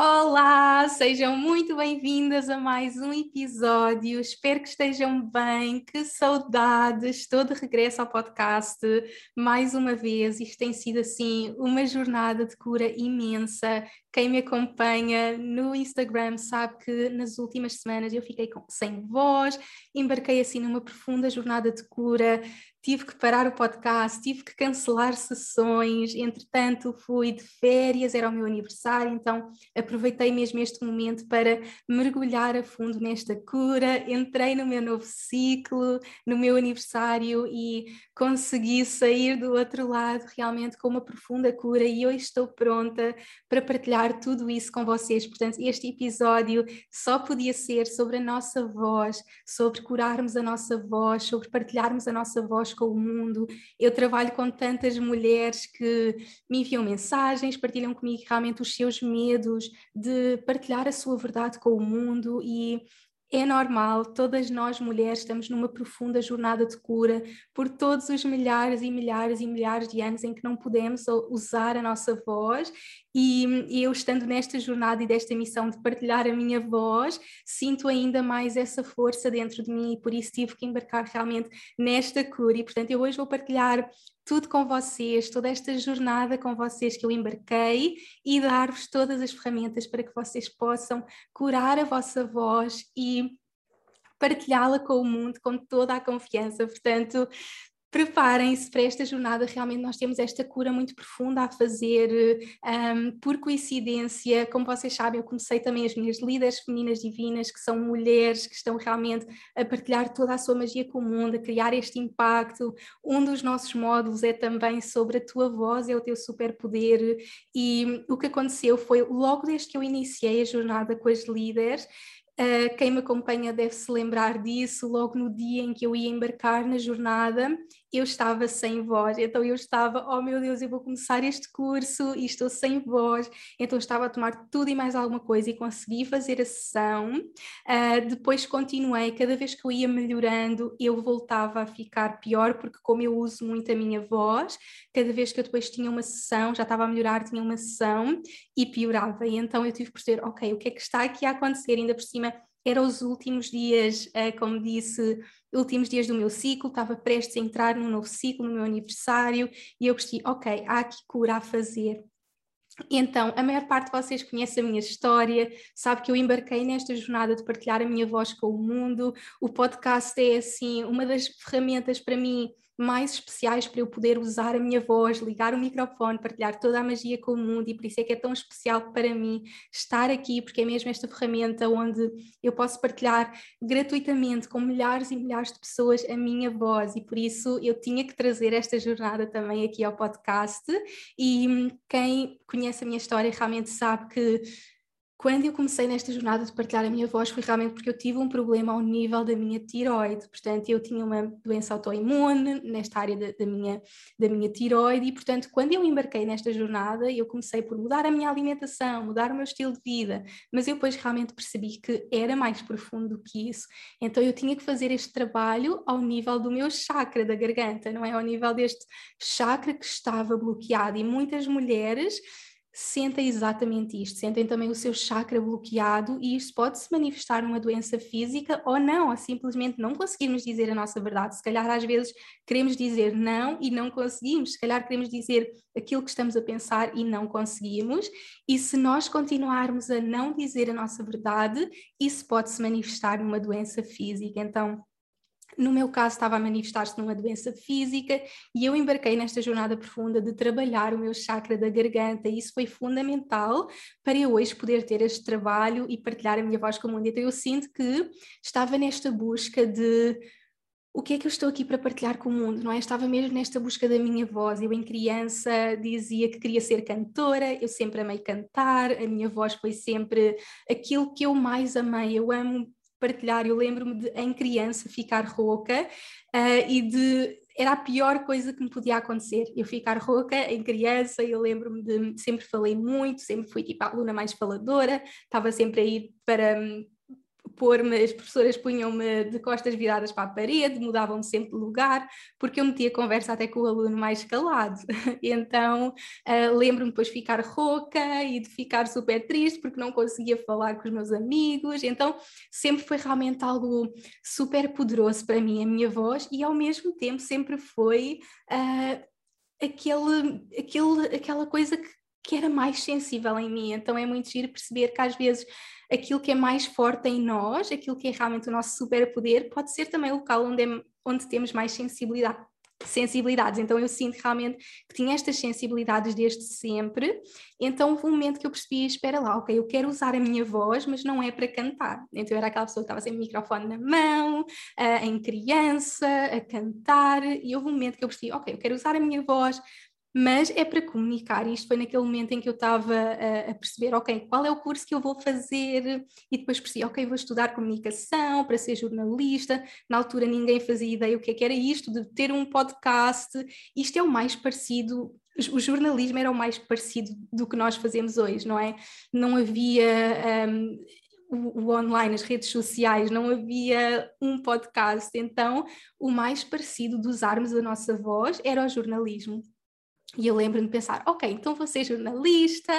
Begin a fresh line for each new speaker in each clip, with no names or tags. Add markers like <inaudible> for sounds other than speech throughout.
Olá, sejam muito bem-vindas a mais um episódio. Espero que estejam bem, que saudades. Estou de regresso ao podcast mais uma vez. Isto tem sido assim uma jornada de cura imensa. Quem me acompanha no Instagram sabe que nas últimas semanas eu fiquei com, sem voz, embarquei assim numa profunda jornada de cura tive que parar o podcast, tive que cancelar sessões, entretanto fui de férias, era o meu aniversário, então aproveitei mesmo este momento para mergulhar a fundo nesta cura, entrei no meu novo ciclo, no meu aniversário e consegui sair do outro lado realmente com uma profunda cura e hoje estou pronta para partilhar tudo isso com vocês. Portanto, este episódio só podia ser sobre a nossa voz, sobre curarmos a nossa voz, sobre partilharmos a nossa voz com o mundo. Eu trabalho com tantas mulheres que me enviam mensagens, partilham comigo realmente os seus medos de partilhar a sua verdade com o mundo e é normal, todas nós mulheres estamos numa profunda jornada de cura por todos os milhares e milhares e milhares de anos em que não podemos usar a nossa voz e, eu estando nesta jornada e desta missão de partilhar a minha voz, sinto ainda mais essa força dentro de mim e por isso tive que embarcar realmente nesta cura e portanto eu hoje vou partilhar tudo com vocês, toda esta jornada com vocês que eu embarquei e dar-vos todas as ferramentas para que vocês possam curar a vossa voz e partilhá-la com o mundo com toda a confiança. Portanto, preparem-se para esta jornada. Realmente, nós temos esta cura muito profunda a fazer. Um, por coincidência, como vocês sabem, eu comecei também as minhas líderes femininas divinas, que são mulheres que estão realmente a partilhar toda a sua magia com o mundo, a criar este impacto. Um dos nossos módulos é também sobre a tua voz, é o teu superpoder. E o que aconteceu foi, logo desde que eu iniciei a jornada com as líderes, Uh, quem me acompanha deve se lembrar disso. Logo no dia em que eu ia embarcar na jornada, eu estava sem voz. Então eu estava, oh meu Deus, eu vou começar este curso e estou sem voz. Então estava a tomar tudo e mais alguma coisa e consegui fazer a sessão. Uh, depois continuei, cada vez que eu ia melhorando, eu voltava a ficar pior, porque como eu uso muito a minha voz, cada vez que eu depois tinha uma sessão, já estava a melhorar, tinha uma sessão e piorava. E então eu tive que perceber, ok, o que é que está aqui a acontecer? Ainda por cima eram os últimos dias, eh, como disse, últimos dias do meu ciclo, estava prestes a entrar num novo ciclo, no meu aniversário, e eu percebi, ok, há aqui cura a fazer. Então, a maior parte de vocês conhece a minha história, sabe que eu embarquei nesta jornada de partilhar a minha voz com o mundo. O podcast é, assim, uma das ferramentas para mim mais especiais para eu poder usar a minha voz, ligar o microfone, partilhar toda a magia com o mundo e por isso é que é tão especial para mim estar aqui, porque é mesmo esta ferramenta onde eu posso partilhar gratuitamente com milhares e milhares de pessoas a minha voz. E por isso eu tinha que trazer esta jornada também aqui ao podcast. E quem conhece a minha história realmente sabe que quando eu comecei nesta jornada de partilhar a minha voz foi realmente porque eu tive um problema ao nível da minha tiroide, portanto eu tinha uma doença autoimune nesta área da, da, minha, da minha tiroide e portanto quando eu embarquei nesta jornada eu comecei por mudar a minha alimentação, mudar o meu estilo de vida, mas eu depois realmente percebi que era mais profundo do que isso, então eu tinha que fazer este trabalho ao nível do meu chakra da garganta, não é? Ao nível deste chakra que estava bloqueado. E muitas mulheres sentem exatamente isto, sentem também o seu chakra bloqueado e isto pode se manifestar numa doença física ou não, ou simplesmente não conseguirmos dizer a nossa verdade. Se calhar às vezes queremos dizer não e não conseguimos, se calhar queremos dizer aquilo que estamos a pensar e não conseguimos, e se nós continuarmos a não dizer a nossa verdade, isso pode se manifestar numa doença física. Então, no meu caso, estava a manifestar-se numa doença física e eu embarquei nesta jornada profunda de trabalhar o meu chakra da garganta. E isso foi fundamental para eu hoje poder ter este trabalho e partilhar a minha voz com o mundo. Então, eu sinto que estava nesta busca de o que é que eu estou aqui para partilhar com o mundo, não é? Estava mesmo nesta busca da minha voz. Eu, em criança, dizia que queria ser cantora, eu sempre amei cantar, a minha voz foi sempre aquilo que eu mais amei. Eu amo partilhar. Eu lembro-me de, em criança, ficar rouca uh, e de. Era a pior coisa que me podia acontecer, eu ficar rouca em criança. Eu lembro-me de. Sempre falei muito, sempre fui tipo a aluna mais faladora, estava sempre a ir para pôr-me, as professoras punham-me de costas viradas para a parede, mudavam-me sempre de lugar, porque eu metia conversa até com o aluno mais calado. <laughs> então uh, lembro-me depois de ficar rouca e de ficar super triste porque não conseguia falar com os meus amigos. Então sempre foi realmente algo super poderoso para mim, a minha voz, e ao mesmo tempo sempre foi. Uh, aquele, aquele, aquela coisa que, que era mais sensível em mim. Então é muito giro perceber que às vezes aquilo que é mais forte em nós, aquilo que é realmente o nosso superpoder, pode ser também o local onde, é, onde temos mais sensibilidade sensibilidades, então eu sinto realmente que tinha estas sensibilidades desde sempre, então houve um momento que eu percebi, espera lá, ok, eu quero usar a minha voz, mas não é para cantar, então eu era aquela pessoa que estava sempre microfone na mão, uh, em criança, a cantar, e houve um momento que eu percebi, ok, eu quero usar a minha voz, mas é para comunicar. Isto foi naquele momento em que eu estava a, a, perceber, ok, qual é o curso que eu vou fazer, e depois percebi, ok, vou estudar comunicação para ser jornalista. Na altura ninguém fazia ideia o que, é que era isto, de ter um podcast. Isto é o mais parecido. O jornalismo era o mais parecido do que nós fazemos hoje, não é? Não havia. Um, o, online, as redes sociais, não havia um podcast, então o mais parecido de usarmos a nossa voz era o jornalismo. E eu lembro-me de pensar, ok, então vou ser jornalista,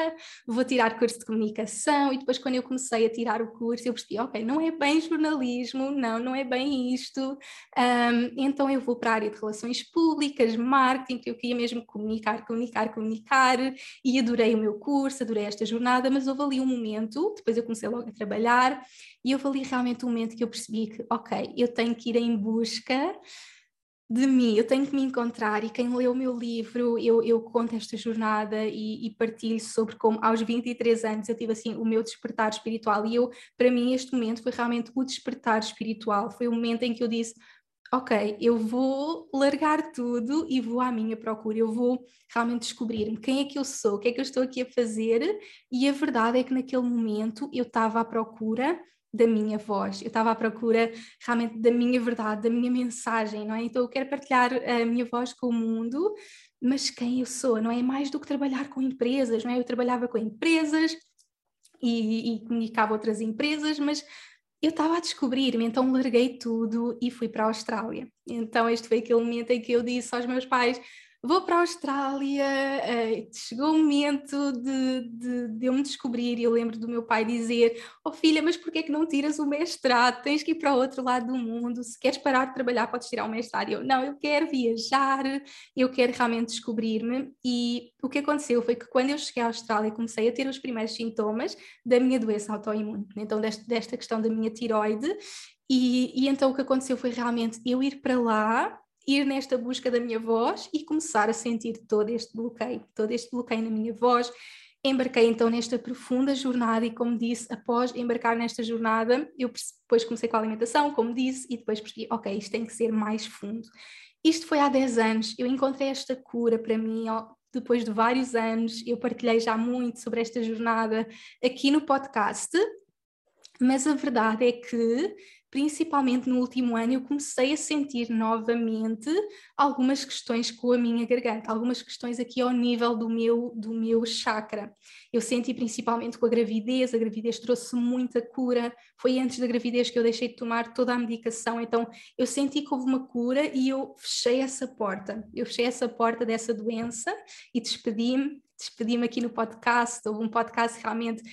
vou tirar curso de comunicação, e depois quando eu comecei a tirar o curso, eu percebi, ok, não é bem jornalismo, não, não é bem isto, um, então eu vou para a área de relações públicas, marketing, que eu queria mesmo comunicar, comunicar, comunicar, e adorei o meu curso, adorei esta jornada, mas houve ali um momento, depois eu comecei logo a trabalhar, e houve ali realmente um momento que eu percebi que, ok, eu tenho que ir em busca de mim, eu tenho que me encontrar e quem lê o meu livro, eu, eu conto esta jornada e, e, partilho sobre como aos 23 anos eu tive assim o meu despertar espiritual e eu, para mim este momento foi realmente o despertar espiritual, foi o momento em que eu disse, ok, eu vou largar tudo e vou à minha procura, eu vou realmente descobrir-me quem é que eu sou, o que é que eu estou aqui a fazer e a verdade é que naquele momento eu estava à procura da minha voz, eu estava à procura realmente da minha verdade, da minha mensagem, não é? Então eu quero partilhar a minha voz com o mundo, mas quem eu sou, não é mais do que trabalhar com empresas, não é? Eu trabalhava com empresas e, e comunicava outras empresas, mas eu estava a descobrir-me, então larguei tudo e fui para a Austrália. Então este foi aquele momento em que eu disse aos meus pais, vou para a Austrália, uh, chegou o momento de, de, de, eu me descobrir e eu lembro do meu pai dizer, oh filha, mas porquê é que não tiras o mestrado? Tens que ir para o outro lado do mundo, se queres parar de trabalhar podes tirar o mestrado. Eu, não, eu quero viajar, eu quero realmente descobrir-me e o que aconteceu foi que quando eu cheguei à Austrália comecei a ter os primeiros sintomas da minha doença autoimune, então desta, desta questão da minha tiroide e, e então o que aconteceu foi realmente eu ir para lá ir nesta busca da minha voz e começar a sentir todo este bloqueio, todo este bloqueio na minha voz. Embarquei então nesta profunda jornada e, como disse, após embarcar nesta jornada, eu depois comecei com a alimentação, como disse, e depois percebi, ok, isto tem que ser mais fundo. Isto foi há 10 anos, eu encontrei esta cura para mim, depois de vários anos, eu partilhei já muito sobre esta jornada aqui no podcast, mas a verdade é que principalmente no último ano, eu comecei a sentir novamente algumas questões com a minha garganta, algumas questões aqui ao nível do meu, do meu chakra. Eu senti principalmente com a gravidez, a gravidez trouxe muita cura, foi antes da gravidez que eu deixei de tomar toda a medicação, então eu senti que houve uma cura e eu fechei essa porta, eu fechei essa porta dessa doença e despedi-me, despedi-me aqui no podcast, houve um podcast realmente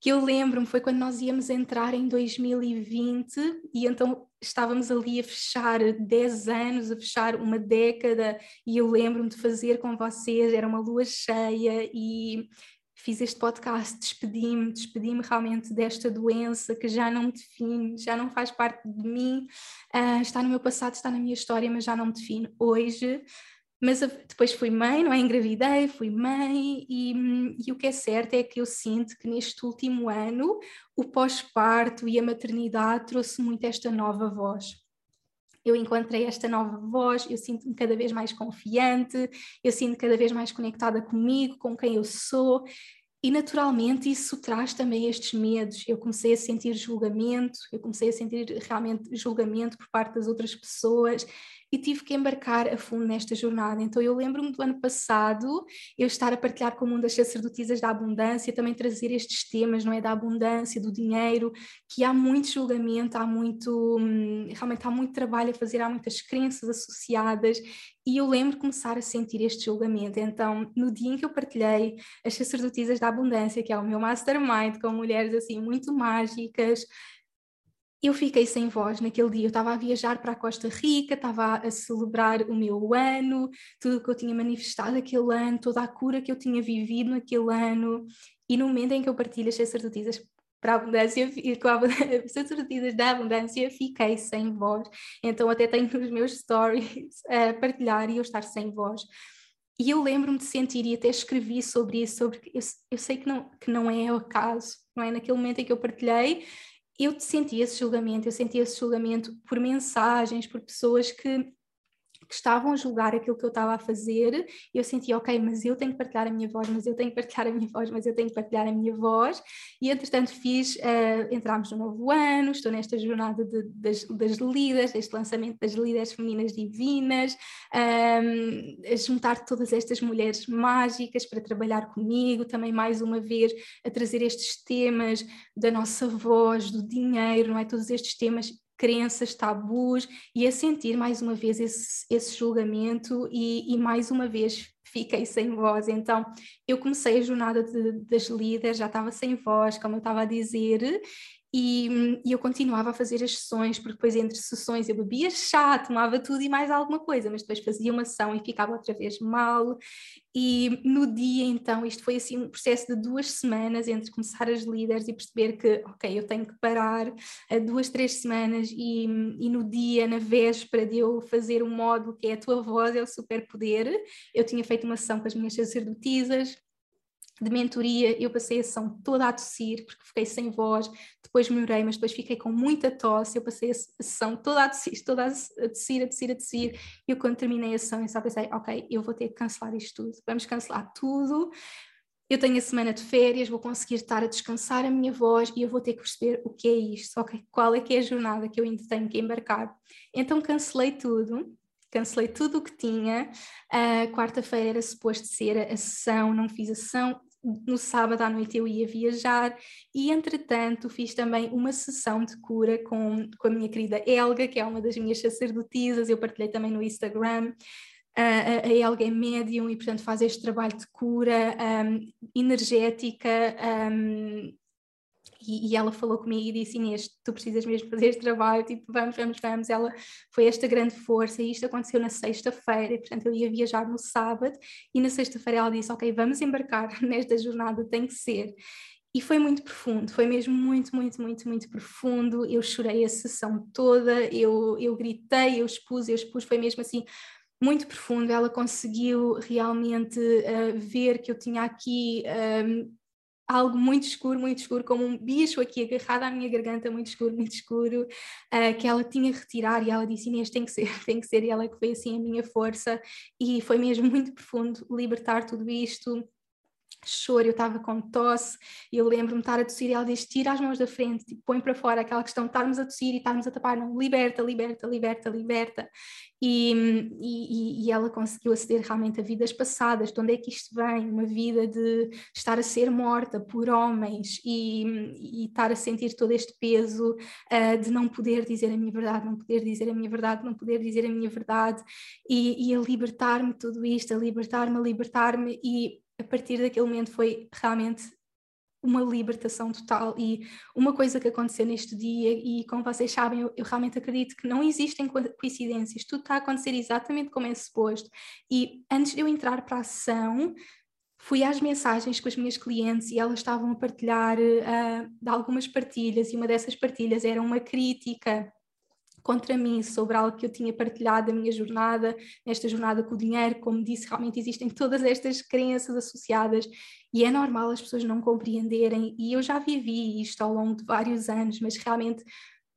que eu lembro-me foi quando nós íamos entrar em 2020 e então estávamos ali a fechar 10 anos, a fechar uma década, e eu lembro-me de fazer com vocês, era uma lua cheia e fiz este podcast, despedi-me, despedi-me realmente desta doença que já não me define, já não faz parte de mim, uh, está no meu passado, está na minha história, mas já não me define hoje. Mas depois fui mãe, não é? Engravidei, fui mãe, e, e o que é certo é que eu sinto que neste último ano o pós-parto e a maternidade trouxe muito esta nova voz eu encontrei esta nova voz, eu sinto-me cada vez mais confiante, eu sinto cada vez mais conectada comigo, com quem eu sou, e naturalmente isso traz também estes medos. Eu comecei a sentir julgamento, eu comecei a sentir realmente julgamento por parte das outras pessoas e tive que embarcar a fundo nesta jornada. Então eu lembro-me do ano passado eu estar a partilhar com o mundo das sacerdotisas da abundância, também trazer estes temas, não é, da abundância, do dinheiro, que há muito julgamento, há muito, hum, realmente há muito trabalho a fazer, há muitas crenças associadas e eu lembro começar a sentir este julgamento. Então, no dia em que eu partilhei as sacerdotisas da abundância, que é o meu mastermind com mulheres assim muito mágicas, eu fiquei sem voz naquele dia. Eu estava a viajar para a Costa Rica, estava a celebrar o meu ano, tudo o que eu tinha manifestado aquele ano, toda a cura que eu tinha vivido naquele ano. E no momento em que eu partilho as sacerdotisas para a abundância, com <laughs> as sacerdotisas da abundância, fiquei sem voz. Então, até tenho nos meus stories a partilhar e eu estar sem voz. E eu lembro-me de sentir, e até escrevi sobre isso, sobre eu, eu sei que não, que não é o acaso, não é? Naquele momento em que eu partilhei, eu senti esse julgamento, eu senti esse julgamento por mensagens, por pessoas que que estavam a julgar aquilo que eu estava a fazer, e eu sentia, ok, mas eu tenho que partilhar a minha voz, mas eu tenho que partilhar a minha voz, mas eu tenho que partilhar a minha voz, e entretanto fiz, uh, entramos no novo ano, estou nesta jornada de, das, das líderes, este lançamento das líderes femininas divinas, um, ehm, juntar todas estas mulheres mágicas para trabalhar comigo, também mais uma vez a trazer estes temas da nossa voz, do dinheiro, não é? Todos estes temas crenças, tabus e a sentir mais uma vez esse, esse julgamento e, e, mais uma vez fiquei sem voz. Então eu comecei a jornada de, das líderes, já estava sem voz, como eu estava a dizer, e, e, eu continuava a fazer as sessões, porque depois entre sessões eu bebia chá, tomava tudo e mais alguma coisa, mas depois fazia uma ação e ficava outra vez mal. E no dia então, isto foi assim um processo de duas semanas entre começar as líderes e perceber que, ok, eu tenho que parar duas, três semanas e, e no dia, na véspera de eu fazer o um módulo que é a tua voz é o superpoder, eu tinha feito uma sessão com as minhas sacerdotisas, de mentoria, eu passei a sessão toda a tossir, porque fiquei sem voz, depois melhorei, mas depois fiquei com muita tosse, eu passei a sessão toda a tossir, toda a tossir, a tossir, a tossir, e eu quando terminei a sessão, eu só pensei, ok, eu vou ter que cancelar isto tudo, vamos cancelar tudo, eu tenho a semana de férias, vou conseguir estar a descansar a minha voz e eu vou ter que perceber o que é isto, ok, qual é que é a jornada que eu ainda tenho que embarcar. Então cancelei tudo, cancelei tudo o que tinha. Uh, Quarta-feira era suposto ser a sessão, não fiz a sessão no sábado à noite eu ia viajar e entretanto fiz também uma sessão de cura com, com a minha querida Elga, que é uma das minhas sacerdotisas, eu partilhei também no Instagram. Uh, a Elga é médium e, portanto, faz este trabalho de cura um, energética um, e, ela falou comigo e disse Inês, tu precisas mesmo fazer este trabalho, tipo, vamos, vamos, vamos. Ela foi esta grande força e isto aconteceu na sexta-feira, portanto eu ia viajar no sábado e na sexta-feira ela disse, ok, vamos embarcar <laughs> nesta jornada, tem que ser. E foi muito profundo, foi mesmo muito, muito, muito, muito profundo. Eu chorei a sessão toda, eu, eu gritei, eu expus, eu expus, foi mesmo assim muito profundo. Ela conseguiu realmente uh, ver que eu tinha aqui um, algo muito escuro, muito escuro, como um bicho aqui agarrado à minha garganta, muito escuro, muito escuro, uh, que ela tinha que retirar e ela disse, Inês, tem que ser, <laughs> tem que ser, e ela que foi assim a minha força, e foi mesmo muito profundo libertar tudo isto, choro, eu estava com tosse, e eu lembro-me de estar a tossir e ela diz, tira as mãos da frente, tipo, põe para fora aquela questão de estarmos a tossir e estarmos a tapar, não, liberta, liberta, liberta, liberta, e, e, e, ela conseguiu aceder realmente a vidas passadas, de onde é que isto vem, uma vida de estar a ser morta por homens e, e estar a sentir todo este peso uh, de não poder dizer a minha verdade, não poder dizer a minha verdade, não poder dizer a minha verdade, e, e a libertar-me tudo isto, a libertar-me, a libertar-me, e a partir daquele momento foi realmente uma libertação total e uma coisa que aconteceu neste dia e como vocês sabem eu, eu, realmente acredito que não existem coincidências, tudo está a acontecer exatamente como é suposto. E antes de eu entrar para a ação fui às mensagens com as minhas clientes e elas estavam a partilhar uh, de algumas partilhas, e uma dessas partilhas era uma crítica contra mim sobre algo que eu tinha partilhado da minha jornada, nesta jornada com o dinheiro, como disse, realmente existem todas estas crenças associadas e é normal as pessoas não compreenderem. E eu já vivi isto ao longo de vários anos, mas realmente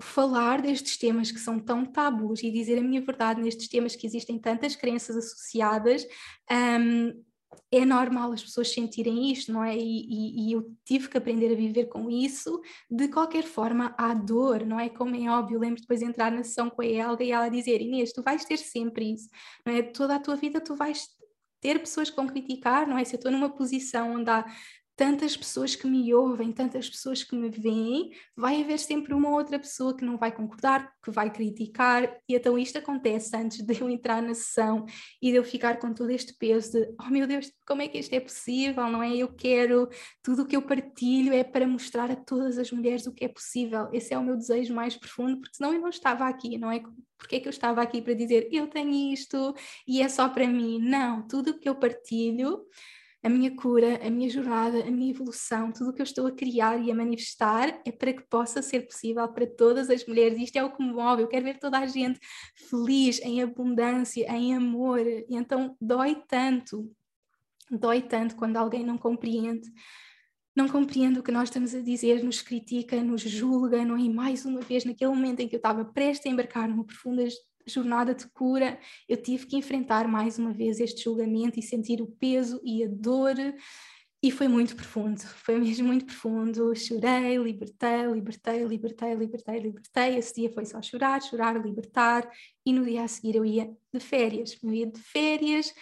falar destes temas que são tão tabus e dizer a minha verdade nestes temas que existem tantas crenças associadas um, é normal as pessoas sentirem isto, não é? E, e, e, eu tive que aprender a viver com isso. De qualquer forma, há dor, não é? Como é óbvio, lembro depois de entrar na sessão com a Helga e ela dizer: Inês, tu vais ter sempre isso, não é? Toda a tua vida tu vais ter pessoas que vão criticar, não é? Se eu estou numa posição onde há tantas pessoas que me ouvem, tantas pessoas que me veem, vai haver sempre uma outra pessoa que não vai concordar, que vai criticar, e então isto acontece antes de eu entrar na sessão e de eu ficar com todo este peso de, oh meu Deus, como é que isto é possível, não é? Eu quero, tudo o que eu partilho é para mostrar a todas as mulheres o que é possível, esse é o meu desejo mais profundo, porque senão eu não estava aqui, não é? Porque é que eu estava aqui para dizer, eu tenho isto e é só para mim? Não, tudo o que eu partilho a minha cura, a minha jornada, a minha evolução, tudo o que eu estou a criar e a manifestar é para que possa ser possível para todas as mulheres. Isto é o que me move. Eu quero ver toda a gente feliz, em abundância, em amor. E então dói tanto, dói tanto quando alguém não compreende. Não compreende o que nós estamos a dizer, nos critica, nos julga, não é? E mais uma vez, naquele momento em que eu estava prestes a embarcar numa profunda jornada de cura, eu tive que enfrentar mais uma vez este julgamento e sentir o peso e a dor. E foi muito profundo, foi mesmo muito profundo. Chorei, libertei, libertei, libertei, libertei, libertei. Esse dia foi só chorar, chorar, libertar. E no dia a seguir eu ia de férias. Eu ia de férias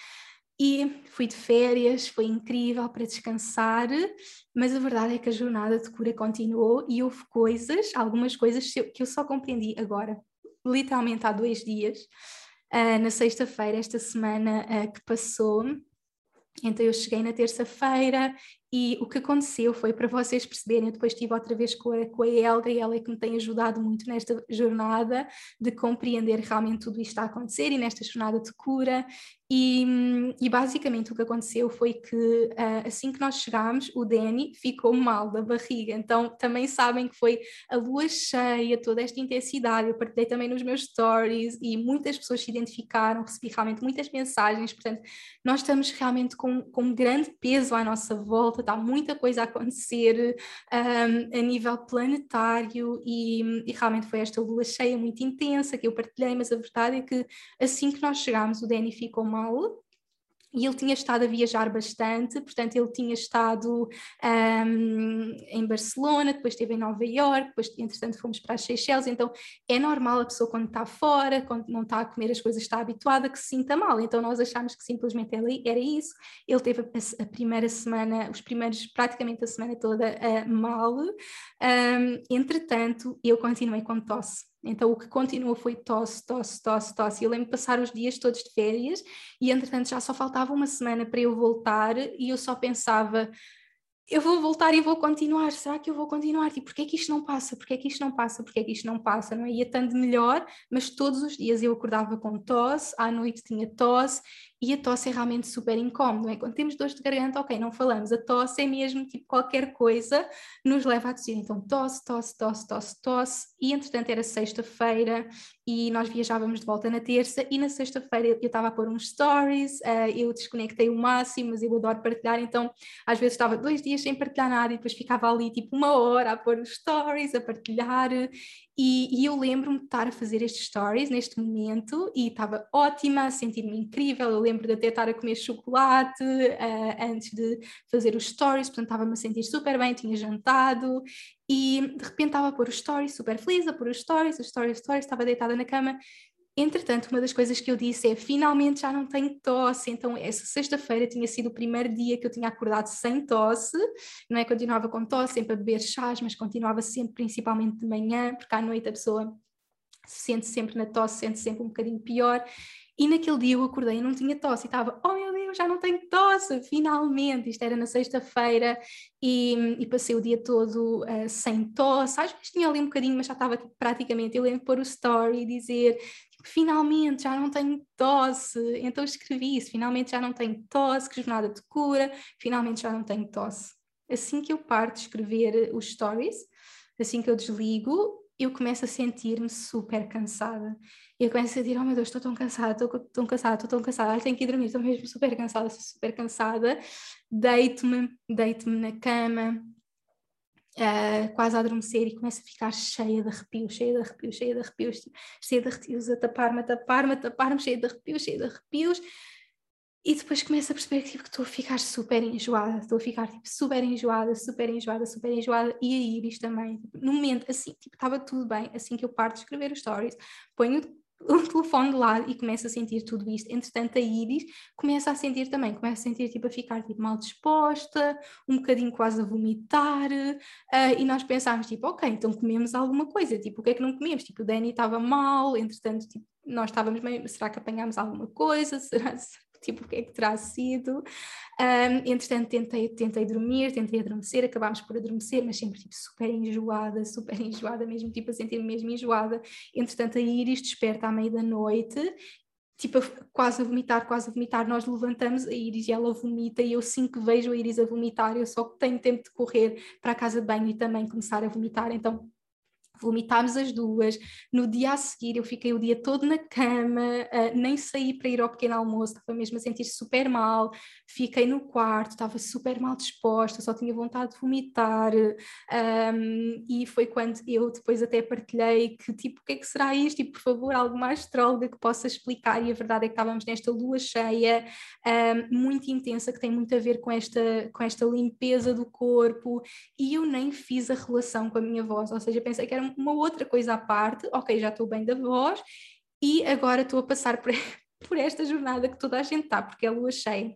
e fui de férias, foi incrível para descansar. Mas a verdade é que a jornada de cura continuou e houve coisas, algumas coisas que eu só compreendi agora, literalmente há dois dias, uh, na sexta-feira, esta semana uh, que passou. Então eu cheguei na terça-feira e o que aconteceu foi, para vocês perceberem, eu depois estive outra vez com a, com a Helga e ela é que me tem ajudado muito nesta jornada de compreender realmente tudo isto a acontecer e nesta jornada de cura e, e, basicamente o que aconteceu foi que uh, assim que nós chegámos, o Danny ficou mal da barriga. Então também sabem que foi a lua cheia, toda esta intensidade. Eu partilhei também nos meus stories e muitas pessoas se identificaram, recebi realmente muitas mensagens. Portanto, nós estamos realmente com, com um grande peso à nossa volta, está muita coisa a acontecer um, a nível planetário e, e realmente foi esta lua cheia muito intensa que eu partilhei. Mas a verdade é que assim que nós chegámos, o Danny ficou mal e ele tinha estado a viajar bastante, portanto ele tinha estado um, em Barcelona, depois esteve em Nova York, depois entretanto fomos para as Seychelles, então é normal a pessoa quando está fora, quando não está a comer as coisas, está habituada que se sinta mal, então nós achámos que simplesmente era isso, ele teve a, a primeira semana, os primeiros, praticamente a semana toda uh, mal, um, entretanto eu continuei com tosse, então o que continuou foi tosse, tosse, tosse, tosse. E eu lembro de passar os dias todos de férias e entretanto já só faltava uma semana para eu voltar e eu só pensava, eu vou voltar e vou continuar, será que eu vou continuar? Tipo, porquê é que isto não passa? Porquê é que isto não passa? Porquê é que isto não passa? Não é? Ia tanto melhor, mas todos os dias eu acordava com tosse, à noite tinha tosse e a tosse é realmente super incómodo, é? Quando temos dores de garganta, ok, não falamos, a tosse é mesmo tipo qualquer coisa nos leva a tossir, então tosse, tosse, tosse, tosse, tosse, e entretanto era sexta-feira e nós viajávamos de volta na terça e na sexta-feira eu estava a pôr uns stories, uh, eu desconectei o máximo, mas eu adoro partilhar, então às vezes estava dois dias sem partilhar nada e depois ficava ali tipo uma hora a pôr os stories, a partilhar e, e, eu lembro-me de estar a fazer estes stories neste momento e estava ótima, a sentir-me incrível. Eu lembro de até estar a comer chocolate uh, antes de fazer os stories, portanto estava-me a sentir super bem, tinha jantado e de repente estava a pôr os stories super feliz, a pôr os stories, os stories, stories, estava deitada na cama Entretanto, uma das coisas que eu disse é: finalmente já não tenho tosse. Então, essa sexta-feira tinha sido o primeiro dia que eu tinha acordado sem tosse, não é? Continuava com tosse, sempre a beber chás, mas continuava sempre, principalmente de manhã, porque à noite a pessoa se sente sempre na tosse, sente sempre um bocadinho pior. E naquele dia eu acordei e não tinha tosse, e estava, oh meu Deus, já não tenho tosse, finalmente! Isto era na sexta-feira e, e, passei o dia todo uh, sem tosse. Às vezes tinha ali um bocadinho, mas já estava tipo, praticamente. Eu lembro de pôr o story e dizer finalmente já não tenho tosse. Então escrevi isso, finalmente já não tenho tosse, que jornada de cura, finalmente já não tenho tosse. Assim que eu paro de escrever os stories, assim que eu desligo, eu começo a sentir-me super cansada. Eu começo a dizer, oh meu Deus, estou tão cansada, estou tão cansada, estou tão cansada, tenho que ir dormir, estou mesmo super cansada, estou super cansada. Deito-me, deito-me na cama, uh, quase a adormecer e começo a ficar cheia de arrepios, cheia de arrepios, cheia de arrepios, cheia de arrepios, a tapar-me, a tapar-me, a tapar-me, cheia de arrepios, cheia de arrepios. E depois começo a perceber que, tipo, estou a ficar super enjoada, estou a ficar tipo, super enjoada, super enjoada, super enjoada, e a Iris também. Tipo, no momento, assim, tipo, estava tudo bem, assim que eu parto de escrever os stories, ponho o telefone de lado e começa a sentir tudo isto. Entretanto, a Iris começa a sentir também, começa a sentir tipo a ficar tipo, mal disposta, um bocadinho quase a vomitar, uh, e nós pensámos tipo, ok, então comemos alguma coisa, tipo, o que é que não comemos? Tipo, o Danny estava mal, entretanto, tipo, nós estávamos meio, será que apanhámos alguma coisa? <laughs> Será, tipo, o que é que terá sido? Um, entretanto, tentei, tentei dormir, tentei adormecer, acabámos por adormecer, mas sempre tipo super enjoada, super <laughs> enjoada mesmo, tipo a sentir-me mesmo enjoada. Entretanto, a Iris desperta à meia da noite tipo, quase a vomitar, quase a vomitar, nós levantamos a Iris e ela vomita e eu sim que vejo a Iris a vomitar, eu só tenho tempo de correr para a casa de banho e também começar a vomitar, então vomitámos as duas. No dia a seguir, eu fiquei o dia todo na cama, uh, nem saí para ir ao pequeno almoço, estava mesmo a sentir super mal. Fiquei no quarto, estava super mal disposta, só tinha vontade de vomitar. Um, e foi quando eu depois até partilhei que, tipo, o que é que será isto? E, por favor, alguma astróloga que possa explicar. E a verdade é que estávamos nesta lua cheia, um, muito intensa, que tem muito a ver com esta, com esta limpeza do corpo. E eu nem fiz a relação com a minha voz, ou seja, pensei que era uma outra coisa à parte, ok, já estou bem da voz e agora estou a passar por, <laughs> por esta jornada que toda a gente está, porque é lua cheia.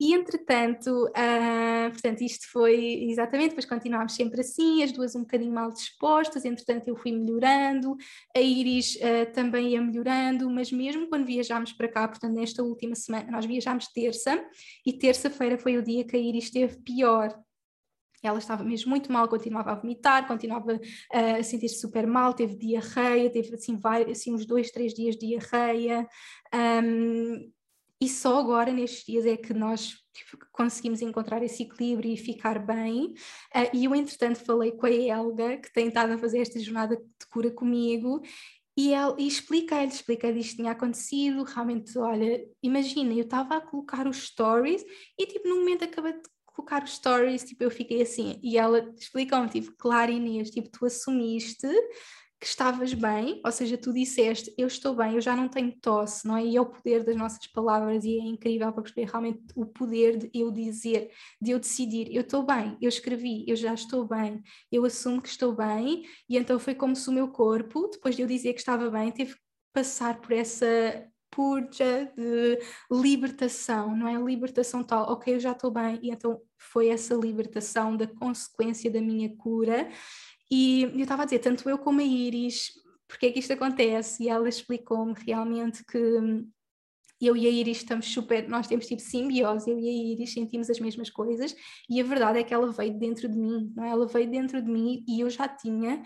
E entretanto, uh, portanto, isto foi exatamente, depois continuámos sempre assim, as duas um bocadinho mal dispostas, entretanto eu fui melhorando, a Iris uh, também ia melhorando, mas mesmo quando viajámos para cá, portanto nesta última semana, nós viajámos terça, e terça-feira foi o dia que a Iris esteve pior, ela estava mesmo muito mal, continuava a vomitar, continuava uh, a sentir-se super mal, teve diarreia, teve assim, assim uns dois, três dias de diarreia. Um, e só agora, nestes dias, é que nós conseguimos encontrar esse equilíbrio e ficar bem. Uh, e eu, entretanto, falei com a Helga, que tem estado a fazer esta jornada de cura comigo, e, ele, e expliquei-lhe, expliquei-lhe isto tinha acontecido, realmente, olha, imagina, eu estava a colocar os stories e tipo, no momento acabei de colocar os stories, tipo, eu fiquei assim, e ela explicou-me, tipo, claro Inês, tipo, tu assumiste que estavas bem, ou seja, tu disseste, eu estou bem, eu já não tenho tosse, não é? E é o poder das nossas palavras e é incrível para perceber realmente o poder de eu dizer, de eu decidir, eu estou bem, eu escrevi, eu já estou bem, eu assumo que estou bem, e então foi como se o meu corpo, depois de eu dizer que estava bem, teve que passar por essa purja, de libertação, não é? Libertação tal, ok, eu já estou bem, e então foi essa libertação da consequência da minha cura. E eu estava a dizer, tanto eu como a Iris, porque é que isto acontece? E ela explicou-me realmente que eu e a Iris estamos super, nós temos tipo simbiose, eu e a Iris sentimos as mesmas coisas, e a verdade é que ela veio dentro de mim, não é? Ela veio dentro de mim e eu já tinha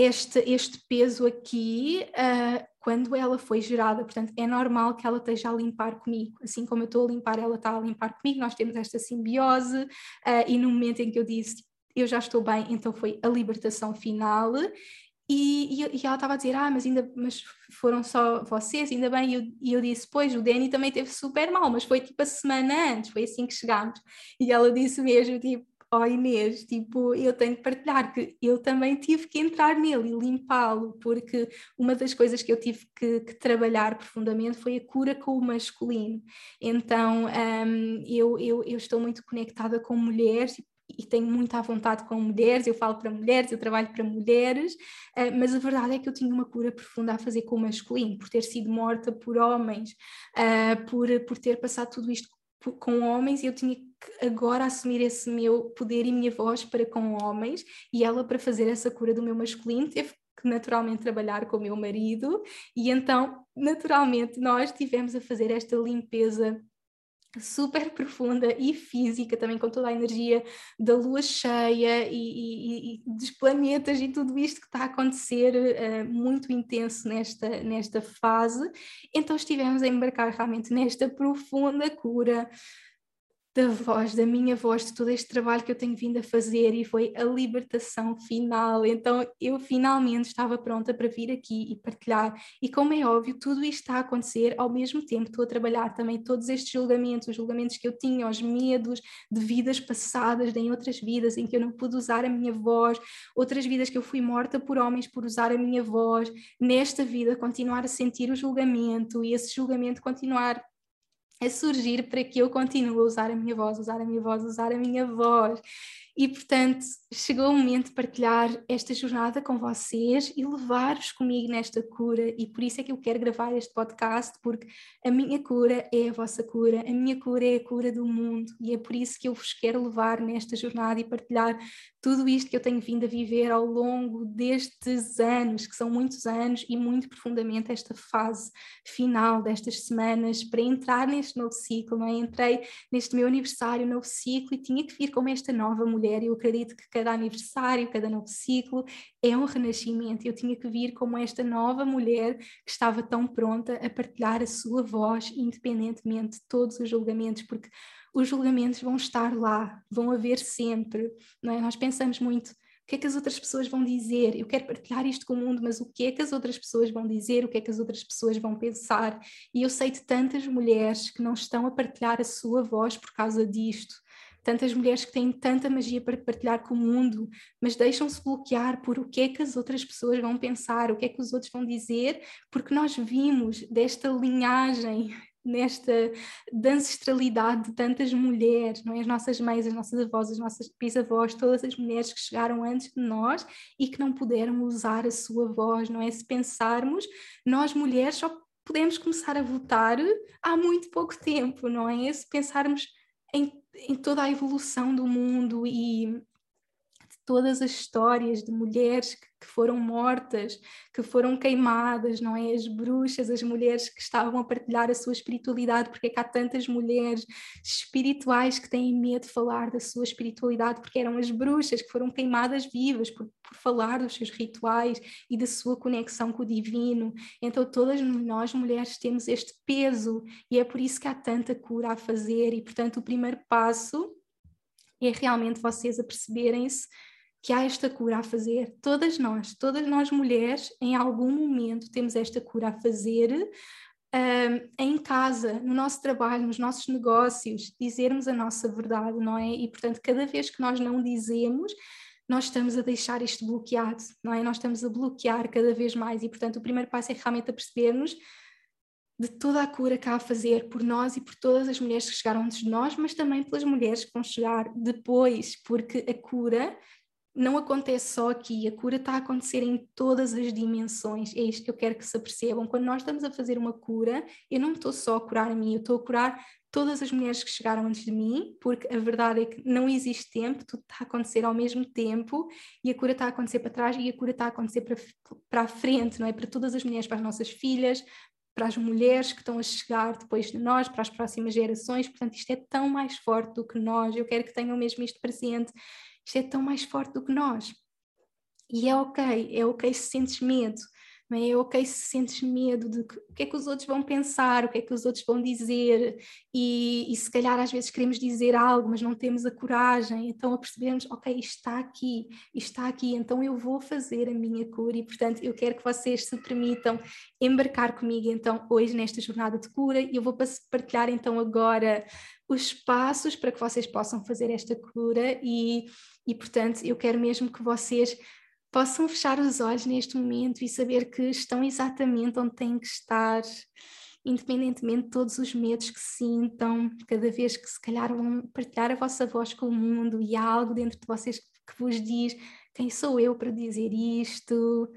este, este peso aqui uh, quando ela foi gerada. Portanto, é normal que ela esteja a limpar comigo. Assim como eu estou a limpar, ela está a limpar comigo. Nós temos esta simbiose. Uh, e no momento em que eu disse eu já estou bem, então foi a libertação final. E, e, e ela estava a dizer, ah, mas ainda mas foram só vocês, ainda bem. E eu, e eu disse, pois, o Danny também teve super mal, mas foi tipo a semana antes, foi assim que chegámos. E ela disse mesmo, tipo, oh Inês, tipo, eu tenho que partilhar que eu também tive que entrar nele e limpá-lo, porque uma das coisas que eu tive que, que, trabalhar profundamente foi a cura com o masculino. Então, um, eu, eu, eu estou muito conectada com mulheres e tenho muita vontade com mulheres, eu falo para mulheres, eu trabalho para mulheres, uh, mas a verdade é que eu tinha uma cura profunda a fazer com o masculino, por ter sido morta por homens, uh, por, por ter passado tudo isto com homens, eu tinha que agora assumir esse meu poder e minha voz para com homens, e ela, para fazer essa cura do meu masculino, teve que naturalmente trabalhar com o meu marido, e então, naturalmente, nós tivemos a fazer esta limpeza super profunda e física também com toda a energia da lua cheia e, e, e dos planetas e tudo isto que está a acontecer uh, muito intenso nesta, nesta fase. Então estivemos a embarcar realmente nesta profunda cura da voz, da minha voz, de todo este trabalho que eu tenho vindo a fazer e foi a libertação final. Então eu finalmente estava pronta para vir aqui e partilhar. E como é óbvio, tudo isto está a acontecer ao mesmo tempo. Estou a trabalhar também todos estes julgamentos, os julgamentos que eu tinha, os medos de vidas passadas, de em outras vidas em que eu não pude usar a minha voz, outras vidas que eu fui morta por homens por usar a minha voz. Nesta vida, continuar a sentir o julgamento e esse julgamento continuar a surgir para que eu continue a usar a minha voz, usar a minha voz, usar a minha voz. E, portanto, chegou o momento de partilhar esta jornada com vocês e levar-vos comigo nesta cura. E por isso é que eu quero gravar este podcast, porque a minha cura é a vossa cura, a minha cura é a cura do mundo. E é por isso que eu vos quero levar nesta jornada e partilhar tudo isto que eu tenho vindo a viver ao longo destes anos, que são muitos anos, e muito profundamente esta fase final destas semanas, para entrar neste novo ciclo. Não é? Entrei neste meu aniversário, novo ciclo, e tinha que vir como esta nova mulher. Eu acredito que cada aniversário, cada novo ciclo é um renascimento. Eu tinha que vir como esta nova mulher que estava tão pronta a partilhar a sua voz, independentemente de todos os julgamentos, porque os julgamentos vão estar lá, vão haver sempre. Não é? Nós pensamos muito o que é que as outras pessoas vão dizer? Eu quero partilhar isto com o mundo, mas o que é que as outras pessoas vão dizer? O que é que as outras pessoas vão pensar? E eu sei de tantas mulheres que não estão a partilhar a sua voz por causa disto. Tantas mulheres que têm tanta magia para partilhar com o mundo, mas deixam-se bloquear por o que é que as outras pessoas vão pensar, o que é que os outros vão dizer, porque nós vimos desta linhagem nesta da ancestralidade de tantas mulheres, não é? As nossas mães, as nossas avós, as nossas bisavós, todas as mulheres que chegaram antes de nós e que não puderam usar a sua voz, não é? Se pensarmos, nós mulheres só podemos começar a votar há muito pouco tempo, não é? Se pensarmos em, em toda a evolução do mundo e todas as histórias de mulheres que, que, foram mortas, que foram queimadas, não é? As bruxas, as mulheres que estavam a partilhar a sua espiritualidade, porque é que há tantas mulheres espirituais que têm medo de falar da sua espiritualidade, porque eram as bruxas que foram queimadas vivas por, por falar dos seus rituais e da sua conexão com o divino. Então, todas nós mulheres temos este peso e é por isso que há tanta cura a fazer, e portanto, o primeiro passo é realmente vocês a perceberem-se que há esta cura a fazer. Todas nós, todas nós mulheres, em algum momento temos esta cura a fazer. Um, em casa, no nosso trabalho, nos nossos negócios, dizermos a nossa verdade, não é? E portanto, cada vez que nós não dizemos, nós estamos a deixar isto bloqueado, não é? Nós estamos a bloquear cada vez mais e portanto, o primeiro passo é realmente a percebermos de toda a cura que há a fazer por nós e por todas as mulheres que chegaram antes de nós, mas também pelas mulheres que vão chegar depois, porque a cura não acontece só aqui, a cura está a acontecer em todas as dimensões. É isto que eu quero que se apercebam. Quando nós estamos a fazer uma cura, eu não estou só a curar a mim, eu estou a curar todas as mulheres que chegaram antes de mim, porque a verdade é que não existe tempo, tudo está a acontecer ao mesmo tempo e a cura está a acontecer para trás e a cura está a acontecer para, para a frente, não é? Para todas as mulheres, para as nossas filhas, para as mulheres que estão a chegar depois de nós, para as próximas gerações. Portanto, isto é tão mais forte do que nós. Eu quero que tenham mesmo isto presente isto é tão mais forte do que nós. E é ok, é ok se sentes medo, não é? é ok se sentes medo de que, o que é que os outros vão pensar, o que é que os outros vão dizer, e, e se calhar às vezes queremos dizer algo, mas não temos a coragem, então a percebermos, ok, isto está aqui, isto está aqui, então eu vou fazer a minha cura, e portanto eu quero que vocês se permitam embarcar comigo então hoje nesta jornada de cura, e eu vou partilhar então agora os passos para que vocês possam fazer esta cura e, e portanto, eu quero mesmo que vocês possam fechar os olhos neste momento e saber que estão exatamente onde têm que estar, independentemente de todos os medos que sintam, cada vez que se calhar vão partilhar a vossa voz com o mundo e há algo dentro de vocês que vos diz quem sou eu para dizer isto,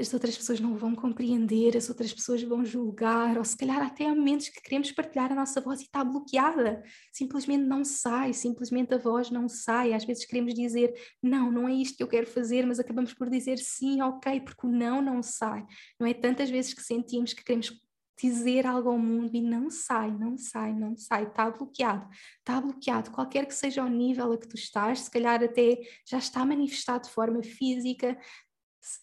as outras pessoas não vão compreender, as outras pessoas vão julgar, ou se calhar até há momentos que queremos partilhar a nossa voz e está bloqueada, simplesmente não sai, simplesmente a voz não sai. Às vezes queremos dizer não, não é isto que eu quero fazer, mas acabamos por dizer sim, ok, porque o não não sai. Não é tantas vezes que sentimos que queremos dizer algo ao mundo e não sai, não sai, não sai, está bloqueado, está bloqueado, qualquer que seja o nível a que tu estás, se calhar até já está manifestado de forma física,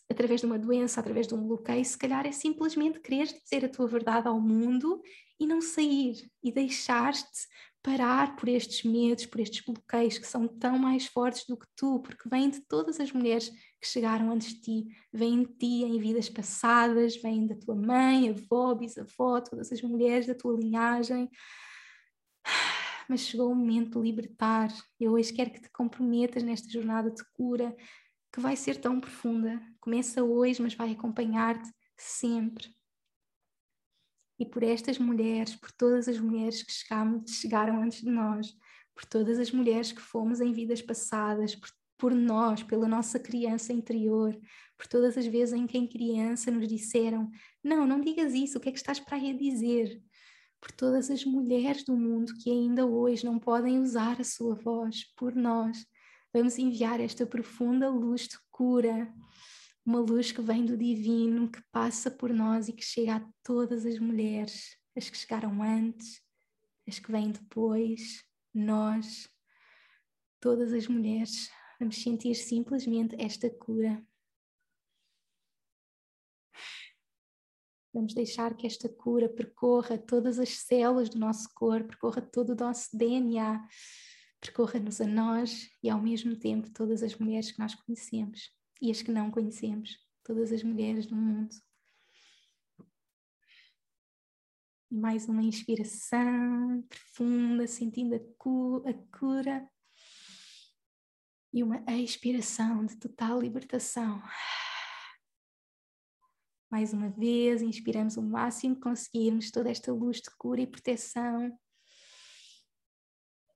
através de uma doença, através de um bloqueio, se calhar é simplesmente querer dizer a tua verdade ao mundo e não sair e deixar-te parar por estes medos, por estes bloqueios que são tão mais fortes do que tu, porque vêm de todas as mulheres que chegaram antes de ti, vêm de ti em vidas passadas, vêm da tua mãe, avó, bisavó, todas as mulheres da tua linhagem. Mas chegou o momento de libertar. Eu hoje quero que te comprometas nesta jornada de cura que vai ser tão profunda. Começa hoje, mas vai acompanhar-te sempre e por estas mulheres, por todas as mulheres que chegaram antes de nós, por todas as mulheres que fomos em vidas passadas, por, por nós, pela nossa criança interior, por todas as vezes em que em criança nos disseram: Não, não digas isso, o que é que estás para aí a dizer? Por todas as mulheres do mundo que ainda hoje não podem usar a sua voz, por nós, vamos enviar esta profunda luz de cura uma luz que vem do divino, que passa por nós e que chega a todas as mulheres, as que chegaram antes, as que vêm depois, nós, todas as mulheres. Vamos sentir simplesmente esta cura. Vamos deixar que esta cura percorra todas as células do nosso corpo, percorra todo o nosso DNA, percorra-nos a nós e ao mesmo tempo todas as mulheres que nós conhecemos e as que não conhecemos, todas as mulheres do mundo. E mais uma inspiração profunda, sentindo a, cu a cura. E uma expiração de total libertação. Mais uma vez, inspiramos o máximo que conseguirmos toda esta luz de cura e proteção.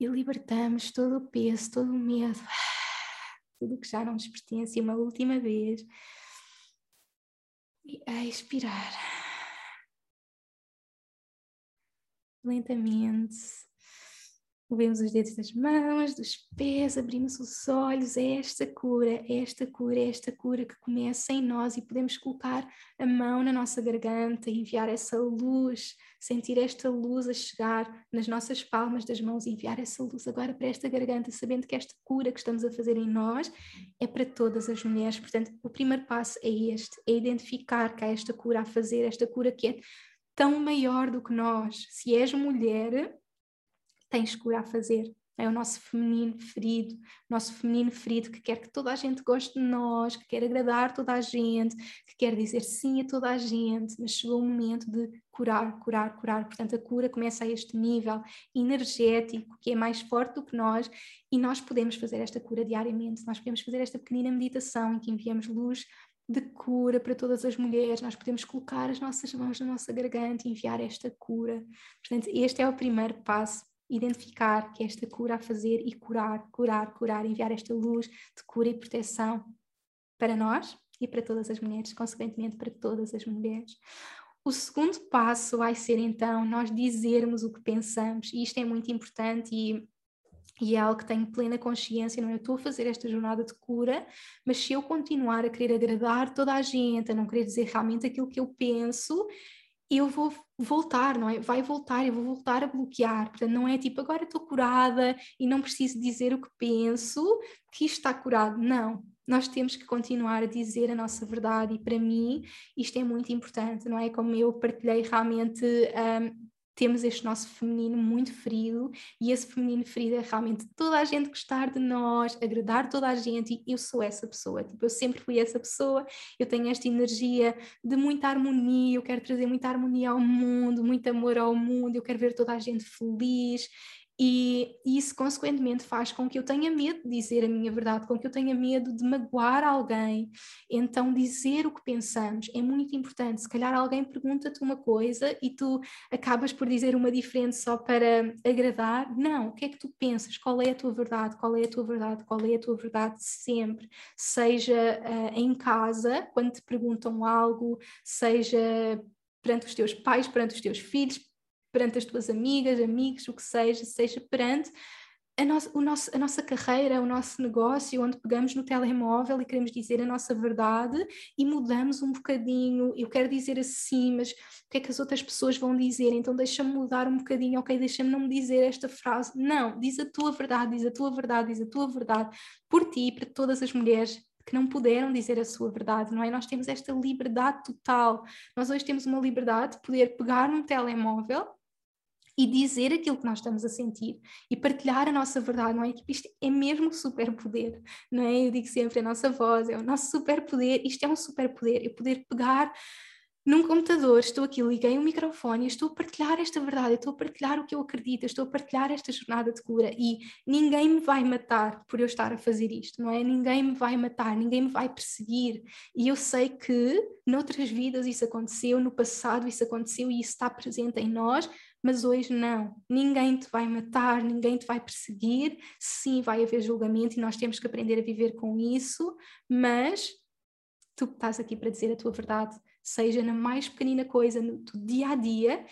E libertamos todo o peso, todo o medo <sighs> tudo que já não nos pertence uma última vez. E a expirar. Lentamente Movemos os dedos das mãos, dos pés, abrimos os olhos. É esta cura, é esta cura, é esta cura que começa em nós e podemos colocar a mão na nossa garganta, enviar essa luz, sentir esta luz a chegar nas nossas palmas das mãos, enviar essa luz agora para esta garganta, sabendo que esta cura que estamos a fazer em nós é para todas as mulheres. Portanto, o primeiro passo é este: é identificar que há esta cura a fazer, esta cura que é tão maior do que nós. Se és mulher, tens cura a fazer. É o nosso feminino ferido, nosso feminino ferido que quer que toda a gente goste de nós, que quer agradar toda a gente, que quer dizer sim a toda a gente, mas chegou o momento de curar, curar, curar. Portanto, a cura começa a este nível energético que é mais forte do que nós e nós podemos fazer esta cura diariamente. Nós podemos fazer esta pequenina meditação em que enviamos luz de cura para todas as mulheres, nós podemos colocar as nossas mãos na nossa garganta e enviar esta cura. Portanto, este é o primeiro passo identificar que esta cura a fazer e curar, curar, curar, enviar esta luz de cura e proteção para nós e para todas as mulheres, consequentemente para todas as mulheres. O segundo passo vai ser então nós dizermos o que pensamos, e isto é muito importante e, e é algo que tenho plena consciência, não é? Eu estou a fazer esta jornada de cura, mas se eu continuar a querer agradar toda a gente, a não querer dizer realmente aquilo que eu penso, eu vou voltar, não é? Vai voltar, eu vou voltar a bloquear. Portanto, não é tipo agora estou curada e não preciso dizer o que penso, que isto está curado. Não. Nós temos que continuar a dizer a nossa verdade, e para mim isto é muito importante, não é? Como eu partilhei realmente um, temos este nosso feminino muito ferido e esse feminino ferido é realmente toda a gente gostar de nós, agradar toda a gente e eu sou essa pessoa, tipo, eu sempre fui essa pessoa, eu tenho esta energia de muita harmonia, eu quero trazer muita harmonia ao mundo, muito amor ao mundo, eu quero ver toda a gente feliz e isso, consequentemente, faz com que eu tenha medo de dizer a minha verdade, com que eu tenha medo de magoar alguém. Então, dizer o que pensamos é muito importante. Se calhar alguém pergunta-te uma coisa e tu acabas por dizer uma diferente só para agradar. Não, o que é que tu pensas? Qual é a tua verdade? Qual é a tua verdade? Qual é a tua verdade sempre? Seja uh, em casa, quando te perguntam algo, seja perante os teus pais, perante os teus filhos, perante as tuas amigas, amigos, o que seja, seja perante a, no, o nosso, a nossa carreira, o nosso negócio, onde pegamos no telemóvel e queremos dizer a nossa verdade e mudamos um bocadinho. Eu quero dizer assim, mas o que é que as outras pessoas vão dizer? Então deixa-me mudar um bocadinho, ok? Deixa-me não me dizer esta frase. Não, diz a tua verdade, diz a tua verdade, diz a tua verdade por ti e para todas as mulheres que não puderam dizer a sua verdade, não é? Nós temos esta liberdade total. Nós hoje temos uma liberdade de poder pegar num telemóvel e dizer aquilo que nós estamos a sentir e partilhar a nossa verdade, não é? Tipo, isto é mesmo superpoder, não é? Eu digo sempre, a nossa voz é o nosso superpoder, isto é um superpoder, eu poder pegar num computador, estou aqui, liguei um microfone, estou a partilhar esta verdade, estou a partilhar o que eu acredito, estou a partilhar esta jornada de cura e ninguém me vai matar por eu estar a fazer isto, não é? Ninguém me vai matar, ninguém me vai perseguir. E eu sei que noutras vidas isso aconteceu, no passado isso aconteceu e isso está presente em nós, mas hoje não. Ninguém te vai matar, ninguém te vai perseguir. Sim, vai haver julgamento e nós temos que aprender a viver com isso, mas tu estás aqui para dizer a tua verdade, seja na mais pequenina coisa, no dia a dia,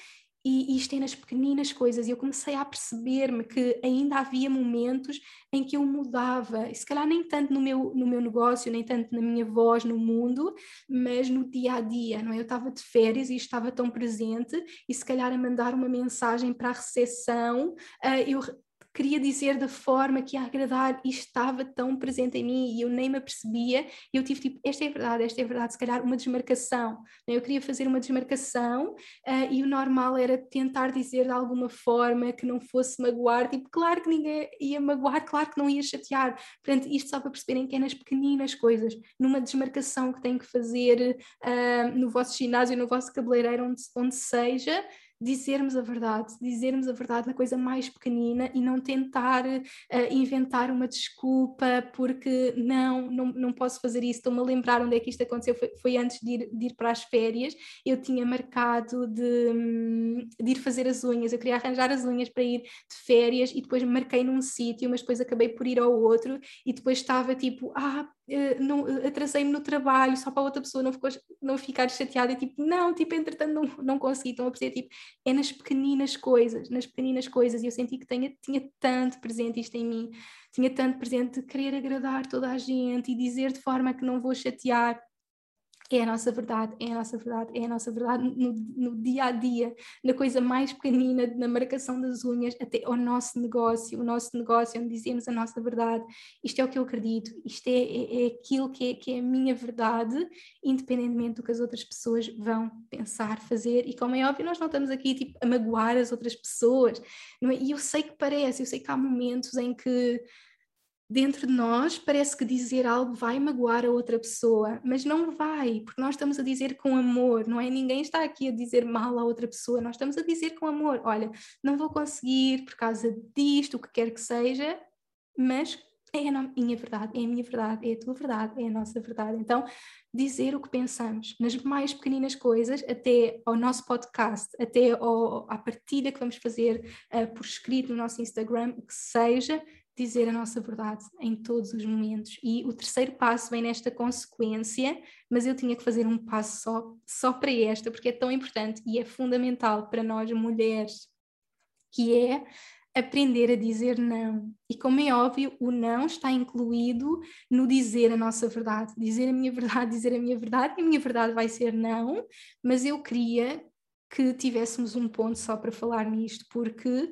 e, isto é nas pequeninas coisas, e eu comecei a perceber-me que ainda havia momentos em que eu mudava, e se calhar nem tanto no meu, no meu negócio, nem tanto na minha voz no mundo, mas no dia a dia, não é? Eu estava de férias e estava tão presente, e se calhar a mandar uma mensagem para a recepção, uh, eu queria dizer da forma que ia agradar e estava tão presente em mim e eu nem me apercebia. E eu tive tipo, esta é verdade, esta é verdade, se calhar uma desmarcação. Né? Eu queria fazer uma desmarcação uh, e o normal era tentar dizer de alguma forma que não fosse magoar. Tipo, claro que ninguém ia magoar, claro que não ia chatear. Portanto, isto só para perceberem que é nas pequeninas coisas, numa desmarcação que têm que fazer uh, no vosso ginásio, no vosso cabeleireiro, onde, onde seja dizermos a verdade, dizermos a verdade na coisa mais pequenina e não tentar uh, inventar uma desculpa porque não, não, não posso fazer isso. Estou-me a lembrar onde é que isto aconteceu, foi, foi antes de ir, de ir, para as férias. Eu tinha marcado de, hum, de, ir fazer as unhas, eu queria arranjar as unhas para ir de férias e depois marquei num sítio, mas depois acabei por ir ao outro e depois estava tipo, ah, Uh, atrasei-me no trabalho só para outra pessoa não, ficou, não ficar chateada, e tipo, não, tipo, entretanto não, não consegui, estão a perceber, tipo, é nas pequeninas coisas, nas pequeninas coisas, e eu senti que tinha, tinha tanto presente isto em mim, tinha tanto presente de querer agradar toda a gente e dizer de forma que não vou chatear, é a nossa verdade, é a nossa verdade, é a nossa verdade no, no, dia a dia, na coisa mais pequenina, na marcação das unhas, até ao nosso negócio, o nosso negócio, onde dizemos a nossa verdade. Isto é o que eu acredito, isto é, é, é aquilo que é, que é a minha verdade, independentemente do que as outras pessoas vão pensar, fazer. E como é óbvio, nós não estamos aqui tipo, a magoar as outras pessoas, é? e eu sei que parece, eu sei que há momentos em que dentro de nós parece que dizer algo vai magoar a outra pessoa, mas não vai, porque nós estamos a dizer com amor, não é? Ninguém está aqui a dizer mal a outra pessoa, nós estamos a dizer com amor: olha, não vou conseguir por causa disto, o que quer que seja, mas é a minha verdade, é a minha verdade, é a tua verdade, é a nossa verdade. Então, dizer o que pensamos nas mais pequeninas coisas, até ao nosso podcast, até ao, à partilha que vamos fazer uh, por escrito no nosso Instagram, o que seja, dizer a nossa verdade em todos os momentos. E o terceiro passo vem nesta consequência, mas eu tinha que fazer um passo só, só para esta, porque é tão importante e é fundamental para nós mulheres, que é aprender a dizer não. E como é óbvio, o não está incluído no dizer a nossa verdade, dizer a minha verdade, dizer a minha verdade, e a minha verdade vai ser não, mas eu queria que tivéssemos um ponto só para falar nisto, porque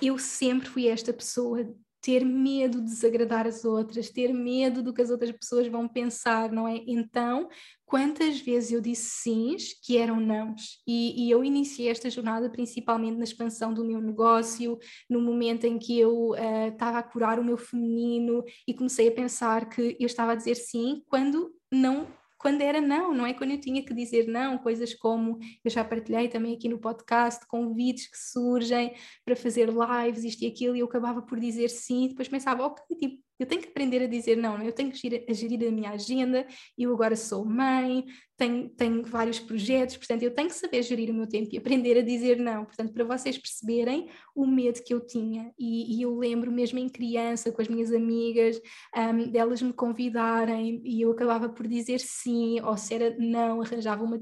eu sempre fui esta pessoa ter medo de desagradar as outras, ter medo do que as outras pessoas vão pensar, não é? Então, quantas vezes eu disse sims que eram nãos? E, e eu iniciei esta jornada principalmente na expansão do meu negócio, no momento em que eu uh, estava a curar o meu feminino e comecei a pensar que eu estava a dizer sim quando não quando era não, não é? Quando eu tinha que dizer não, coisas como eu já partilhei também aqui no podcast, convites que surgem para fazer lives, isto e aquilo, e eu acabava por dizer sim, e depois pensava, ok, tipo, eu tenho que aprender a dizer não, eu tenho que gerir, a gerir a minha agenda, eu agora sou mãe, tenho, tenho vários projetos, portanto eu tenho que saber gerir o meu tempo e aprender a dizer não. Portanto, para vocês perceberem o medo que eu tinha, e, e eu lembro mesmo em criança, com as minhas amigas, um, delas me convidarem e eu acabava por dizer sim, ou se era não, arranjava uma,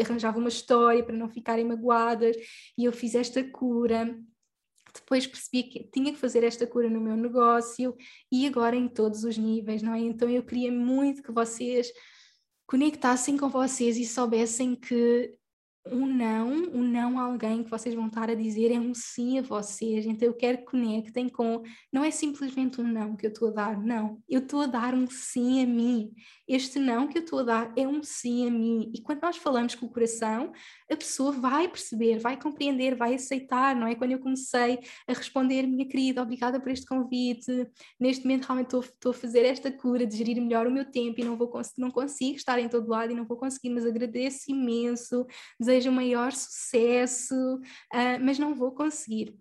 arranjava uma história para não ficarem magoadas, e eu fiz esta cura depois percebi que tinha que fazer esta cura no meu negócio e agora em todos os níveis, não é? Então eu queria muito que vocês conectassem com vocês e soubessem que um não, um não a alguém que vocês vão estar a dizer é um sim a vocês. Então eu quero que conectem com. Não é simplesmente um não que eu estou a dar, não. Eu estou a dar um sim a mim. Este não que eu estou a dar é um sim a mim. E quando nós falamos com o coração, a pessoa vai perceber, vai compreender, vai aceitar, não é? Quando eu comecei a responder, minha querida, obrigada por este convite. Neste momento realmente estou, estou a fazer esta cura de gerir melhor o meu tempo e não, vou, não consigo estar em todo lado e não vou conseguir, mas agradeço imenso. Desejo desejo o maior sucesso, uh, mas não vou conseguir.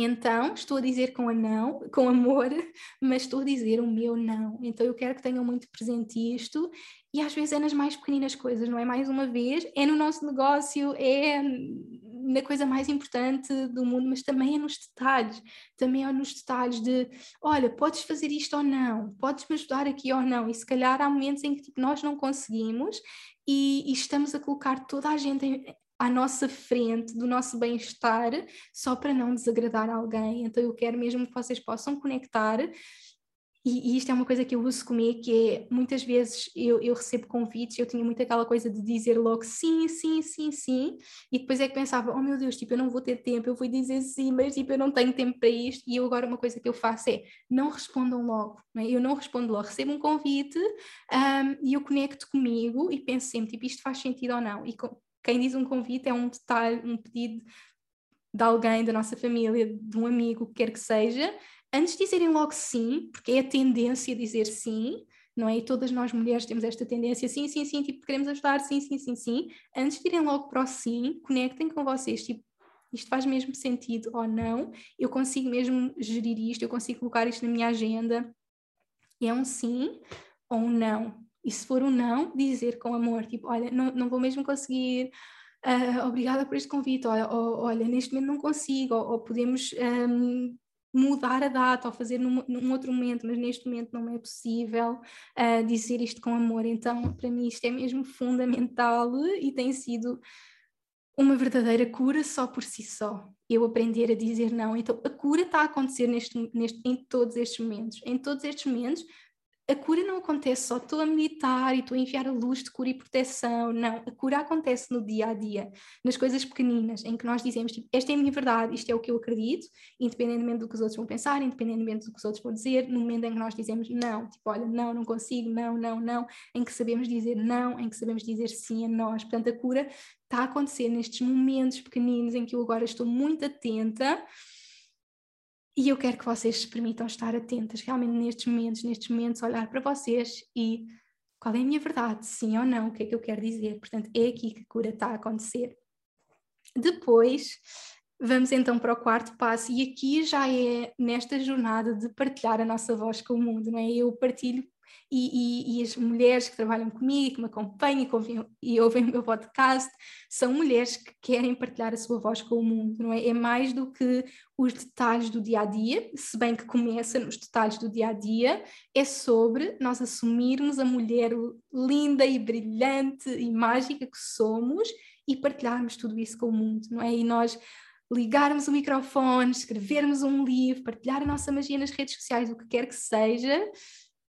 Então, estou a dizer com a não, com amor, <laughs> mas estou a dizer o meu não. Então, eu quero que tenham muito presente isto, e às vezes é nas mais pequeninas coisas, não é? Mais uma vez, é no nosso negócio, é na coisa mais importante do mundo, mas também é nos detalhes. Também é nos detalhes de, olha, podes fazer isto ou não, podes me ajudar aqui ou não. E se calhar há momentos em que tipo, nós não conseguimos e, e estamos a colocar toda a gente em, à nossa frente do nosso bem-estar só para não desagradar alguém. Então eu quero mesmo que vocês possam conectar. E, e isto é uma coisa que eu uso comigo, que é muitas vezes eu, eu recebo convites, eu tinha muito aquela coisa de dizer logo sim, sim, sim, sim, e depois é que pensava, oh meu Deus, tipo, eu não vou ter tempo, eu vou dizer sim, mas tipo, eu não tenho tempo para isto, e eu agora uma coisa que eu faço é, não respondam logo, é? eu não respondo logo, recebo um convite um, e eu conecto comigo e penso sempre, tipo, isto faz sentido ou não, e com, quem diz um convite é um detalhe, um pedido de alguém da nossa família, de um amigo, o que quer que seja, antes de dizerem logo sim, porque é a tendência dizer sim, não é? E todas nós mulheres temos esta tendência, sim, sim, sim, tipo, queremos ajudar, sim, sim, sim, sim. Antes de irem logo para o sim, conectem com vocês, tipo, isto faz mesmo sentido ou não, eu consigo mesmo gerir isto, eu consigo colocar isto na minha agenda, e é um sim ou um não. E se for um não, dizer com amor, tipo, olha, não, não vou mesmo conseguir, uh, obrigada por este convite, olha, olha, neste momento não consigo, ou, ou podemos um, mudar a data ou fazer num, num, outro momento, mas neste momento não é possível uh, dizer isto com amor. Então, para mim, isto é mesmo fundamental e tem sido uma verdadeira cura só por si só. Eu aprender a dizer não. Então, a cura está a acontecer neste, neste, em todos estes momentos. Em todos estes momentos, a cura não acontece só estou a meditar e estou a enviar a luz de cura e proteção. Não, a cura acontece no dia a dia, nas coisas pequeninas, em que nós dizemos: tipo, esta é a minha verdade, isto é o que eu acredito, independentemente do que os outros vão pensar, independentemente do que os outros vão dizer. No momento em que nós dizemos não, tipo, olha, não, não consigo, não, não, não, em que sabemos dizer não, em que sabemos dizer sim a nós. Portanto, a cura está a acontecer nestes momentos pequeninos em que eu agora estou muito atenta e eu quero que vocês se permitam estar atentas realmente nestes momentos, nestes momentos, olhar para vocês e qual é a minha verdade, sim ou não, o que é que eu quero dizer. Portanto, é aqui que a cura está a acontecer. Depois, vamos então para o quarto passo, e aqui já é nesta jornada de partilhar a nossa voz com o mundo, não é? Eu partilho e, e, e, as mulheres que trabalham comigo, que me acompanham e, ouvem, o meu podcast, são mulheres que querem partilhar a sua voz com o mundo, não é? É mais do que os detalhes do dia a dia, se bem que começa nos detalhes do dia a dia, é sobre nós assumirmos a mulher linda e brilhante e mágica que somos e partilharmos tudo isso com o mundo, não é? E nós ligarmos o microfone, escrevermos um livro, partilhar a nossa magia nas redes sociais, o que quer que seja,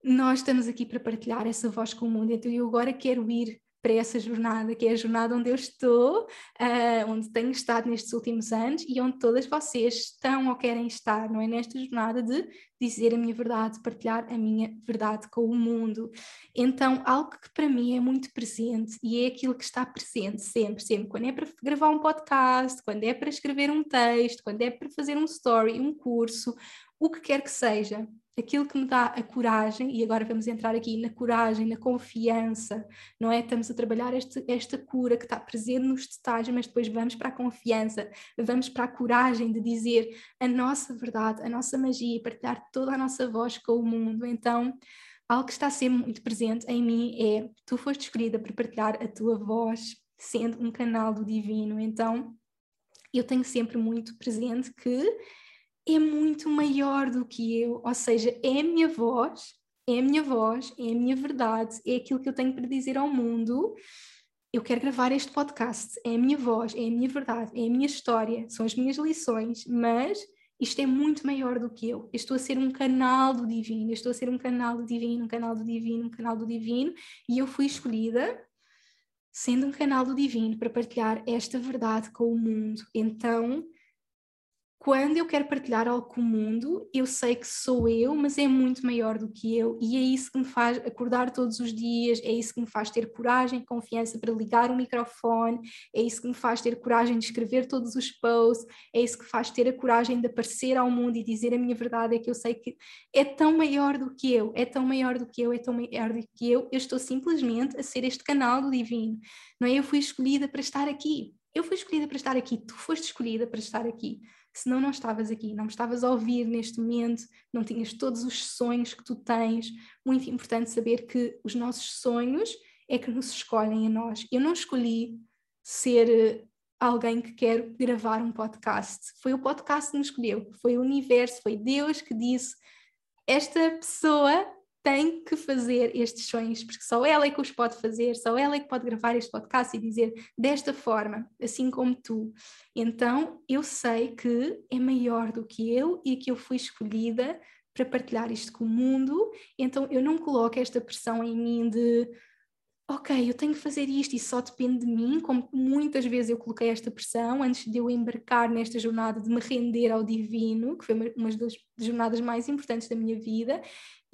nós estamos aqui para partilhar essa voz com o mundo. Então eu agora quero ir para essa jornada, que é a jornada onde eu estou, uh, onde tenho estado nestes últimos anos e onde todas vocês estão ou querem estar, não é? Nesta jornada de dizer a minha verdade, partilhar a minha verdade com o mundo. Então, algo que para mim é muito presente e é aquilo que está presente sempre, sempre, quando é para gravar um podcast, quando é para escrever um texto, quando é para fazer um story, um curso, o que quer que seja, aquilo que me dá a coragem, e agora vamos entrar aqui na coragem, na confiança, não é? Estamos a trabalhar este, esta cura que está presente nos detalhes, mas depois vamos para a confiança, vamos para a coragem de dizer a nossa verdade, a nossa magia, partilhar toda a nossa voz com o mundo. Então, algo que está sempre muito presente em mim é: tu foste escolhida para partilhar a tua voz, sendo um canal do divino. Então, eu tenho sempre muito presente que é muito maior do que eu, ou seja, é a minha voz, é a minha voz, é a minha verdade, é aquilo que eu tenho para dizer ao mundo. eu quero gravar este podcast, é a minha voz, é a minha verdade, é a minha história, são as minhas lições, mas isto é muito maior do que eu. Eu estou a ser um canal do divino, estou a ser um canal do divino, um canal do divino, um canal do divino, e eu fui escolhida sendo um canal do divino para partilhar esta verdade com o mundo. Então, quando eu quero partilhar algo com o mundo, eu sei que sou eu, mas é muito maior do que eu, e é isso que me faz acordar todos os dias, é isso que me faz ter coragem e confiança para ligar o microfone, é isso que me faz ter coragem de escrever todos os posts, é isso que faz ter a coragem de aparecer ao mundo e dizer a minha verdade, é que eu sei que é tão maior do que eu, é tão maior do que eu, é tão maior do que eu, eu estou simplesmente a ser este canal do divino, não é? Eu fui escolhida para estar aqui, eu fui escolhida para estar aqui, tu foste escolhida para estar aqui senão não estavas aqui, não estavas a ouvir neste momento, não tinhas todos os sonhos que tu tens. Muito importante saber que os nossos sonhos é que nos escolhem a nós. Eu não escolhi ser eh, alguém que quer gravar um podcast. Foi o podcast que me escolheu, foi o universo, foi Deus que disse: esta pessoa tem que fazer estes sonhos, porque só ela é que os pode fazer, só ela é que pode gravar este podcast e dizer desta forma, assim como tu. Então eu sei que é maior do que eu e que eu fui escolhida para partilhar isto com o mundo, então eu não coloco esta pressão em mim de ok, eu tenho que fazer isto e só depende de mim, como muitas vezes eu coloquei esta pressão antes de eu embarcar nesta jornada de me render ao divino, que foi uma das jornadas mais importantes da minha vida,